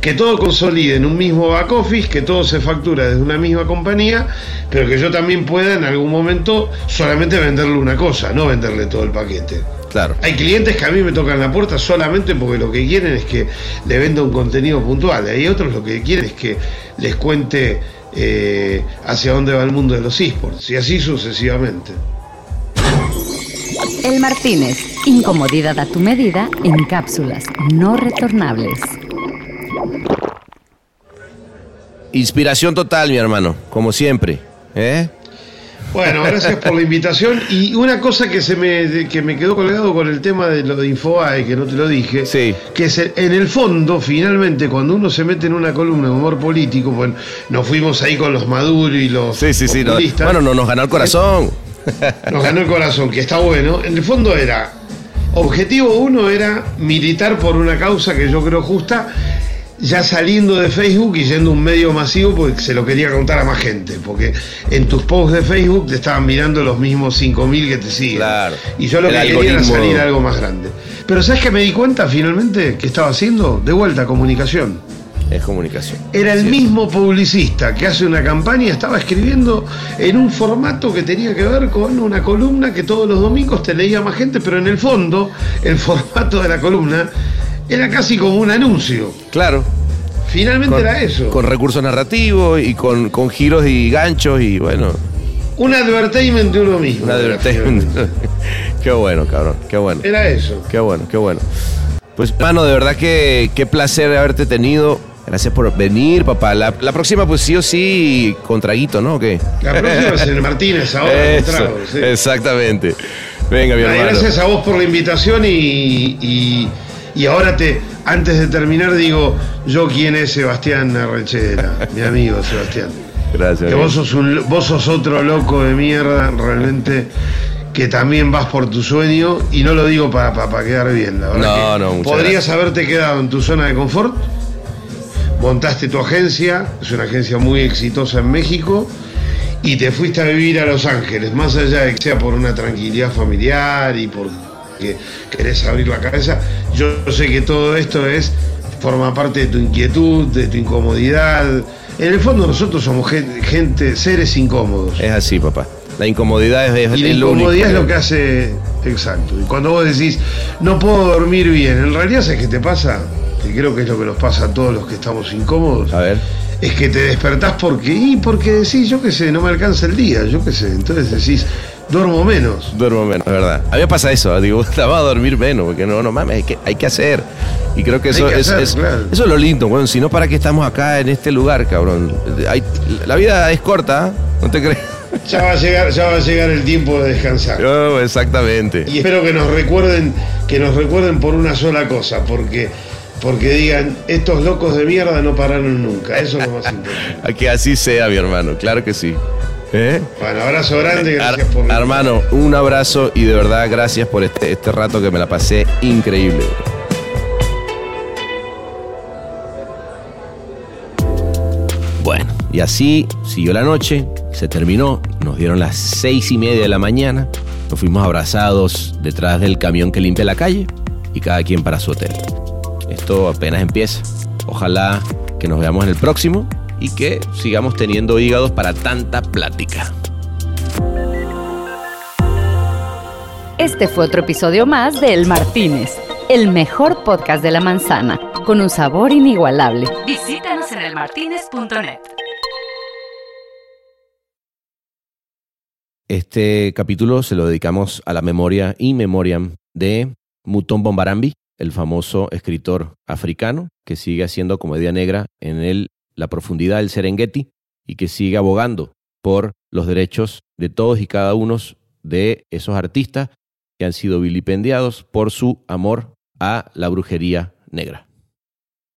[SPEAKER 4] Que todo consolide en un mismo back office, que todo se factura desde una misma compañía, pero que yo también pueda en algún momento solamente venderle una cosa, no venderle todo el paquete.
[SPEAKER 3] Claro.
[SPEAKER 4] Hay clientes que a mí me tocan la puerta solamente porque lo que quieren es que le venda un contenido puntual. Hay otros lo que quieren es que les cuente eh, hacia dónde va el mundo de los esports y así sucesivamente.
[SPEAKER 2] El Martínez, incomodidad a tu medida en cápsulas no retornables.
[SPEAKER 3] Inspiración total, mi hermano, como siempre. ¿Eh?
[SPEAKER 4] Bueno, gracias por la invitación. Y una cosa que se me, que me quedó colgado con el tema de lo de Infobae, que no te lo dije,
[SPEAKER 3] Sí.
[SPEAKER 4] que es el- en el fondo, finalmente, cuando uno se mete en una columna de humor político, bueno, nos fuimos ahí con los Maduro y los
[SPEAKER 3] Sí, sí, sí. no- bueno, no nos ganó el corazón.
[SPEAKER 4] nos ganó el corazón, que está bueno. En el fondo era, objetivo uno era militar por una causa que yo creo justa, ya saliendo de Facebook y yendo a un medio masivo porque se lo quería contar a más gente, porque en tus posts de Facebook te estaban mirando los mismos 5.000 que te siguen.
[SPEAKER 3] Claro.
[SPEAKER 4] Y yo lo que quería era salir algo más grande. Pero ¿sabes qué me di cuenta finalmente que estaba haciendo? De vuelta, comunicación.
[SPEAKER 3] Es comunicación.
[SPEAKER 4] Era el
[SPEAKER 3] Sí.
[SPEAKER 4] mismo publicista que hace una campaña, estaba escribiendo en un formato que tenía que ver con una columna que todos los domingos te leía más gente, pero en el fondo, el formato de la columna era casi como un anuncio.
[SPEAKER 3] Claro.
[SPEAKER 4] Finalmente
[SPEAKER 3] Con,
[SPEAKER 4] era eso.
[SPEAKER 3] con recursos narrativos y con, con giros y ganchos y bueno,
[SPEAKER 4] un advertisement de uno mismo.
[SPEAKER 3] un advertisement. qué bueno, cabrón. Qué bueno.
[SPEAKER 4] Era eso.
[SPEAKER 3] Qué bueno, qué bueno. Pues, mano, de verdad que qué placer haberte tenido. Gracias por venir, papá. La, la próxima, pues sí o sí, con traguito, ¿no? ¿O qué?
[SPEAKER 4] La próxima es en Martínez ahora. con
[SPEAKER 3] Eso,
[SPEAKER 4] trago, sí.
[SPEAKER 3] Exactamente. Venga, mi
[SPEAKER 4] Ay,
[SPEAKER 3] hermano.
[SPEAKER 4] Gracias a vos por la invitación y, y, y ahora te, antes de terminar digo yo quién es Sebastián Arrechera, mi amigo Sebastián.
[SPEAKER 3] Gracias.
[SPEAKER 4] Que vos sos, un, vos sos otro loco de mierda, realmente, que también vas por tu sueño, y no lo digo para, para, para quedar bien, la verdad.
[SPEAKER 3] No,
[SPEAKER 4] que
[SPEAKER 3] no, muchas
[SPEAKER 4] Podrías
[SPEAKER 3] gracias.
[SPEAKER 4] haberte quedado en tu zona de confort, montaste tu agencia, es una agencia muy exitosa en México, y te fuiste a vivir a Los Ángeles, más allá de que sea por una tranquilidad familiar y porque querés abrir la cabeza, yo sé que todo esto es forma parte de tu inquietud, de tu incomodidad. En el fondo nosotros somos gente, gente seres incómodos.
[SPEAKER 3] Es así, papá. La incomodidad es, es-
[SPEAKER 4] Y la incomodidad es lo que hace. Exacto. Y cuando vos decís, no puedo dormir bien, en realidad, ¿sabes qué te pasa? Que creo que es lo que nos pasa a todos los que estamos incómodos.
[SPEAKER 3] A ver.
[SPEAKER 4] Es que te despertás porque. Y porque decís, yo qué sé, no me alcanza el día, yo qué sé. Entonces decís, duermo menos.
[SPEAKER 3] Duermo menos, es verdad. A mí me pasa eso, digo, estaba a dormir menos, porque no, no mames, hay que, hay que hacer. Y creo que eso,
[SPEAKER 4] que
[SPEAKER 3] es,
[SPEAKER 4] hacer,
[SPEAKER 3] es-
[SPEAKER 4] claro.
[SPEAKER 3] eso es lo lindo, bueno, si no, ¿para qué estamos acá en este lugar, cabrón? Hay- la vida es corta, ¿eh? ¿no te crees?
[SPEAKER 4] Ya va a llegar, ya va a llegar el tiempo de descansar.
[SPEAKER 3] No, exactamente.
[SPEAKER 4] Y espero que nos recuerden, que nos recuerden por una sola cosa, porque, porque digan, estos locos de mierda no pararon nunca. Eso es lo más importante.
[SPEAKER 3] A que así sea, mi hermano, claro que sí. ¿Eh?
[SPEAKER 4] Bueno, abrazo grande,
[SPEAKER 3] Ar-
[SPEAKER 4] gracias por
[SPEAKER 3] hermano, un abrazo y de verdad gracias por este, este rato que me la pasé increíble. Bueno, y así siguió la noche, se terminó, nos dieron las seis y media de la mañana, nos fuimos abrazados detrás del camión que limpia la calle y cada quien para su hotel. Esto apenas empieza. Ojalá que nos veamos en el próximo y que sigamos teniendo hígados para tanta plática.
[SPEAKER 2] Este fue otro episodio más de El Martínez, el mejor podcast de la manzana, con un sabor inigualable. Visítanos en elmartinez.net.
[SPEAKER 3] Este capítulo se lo dedicamos a la memoria y memoriam de Mutón Bombarambi, el famoso escritor africano que sigue haciendo comedia negra en el, la profundidad del Serengeti y que sigue abogando por los derechos de todos y cada uno de esos artistas que han sido vilipendiados por su amor a la brujería negra.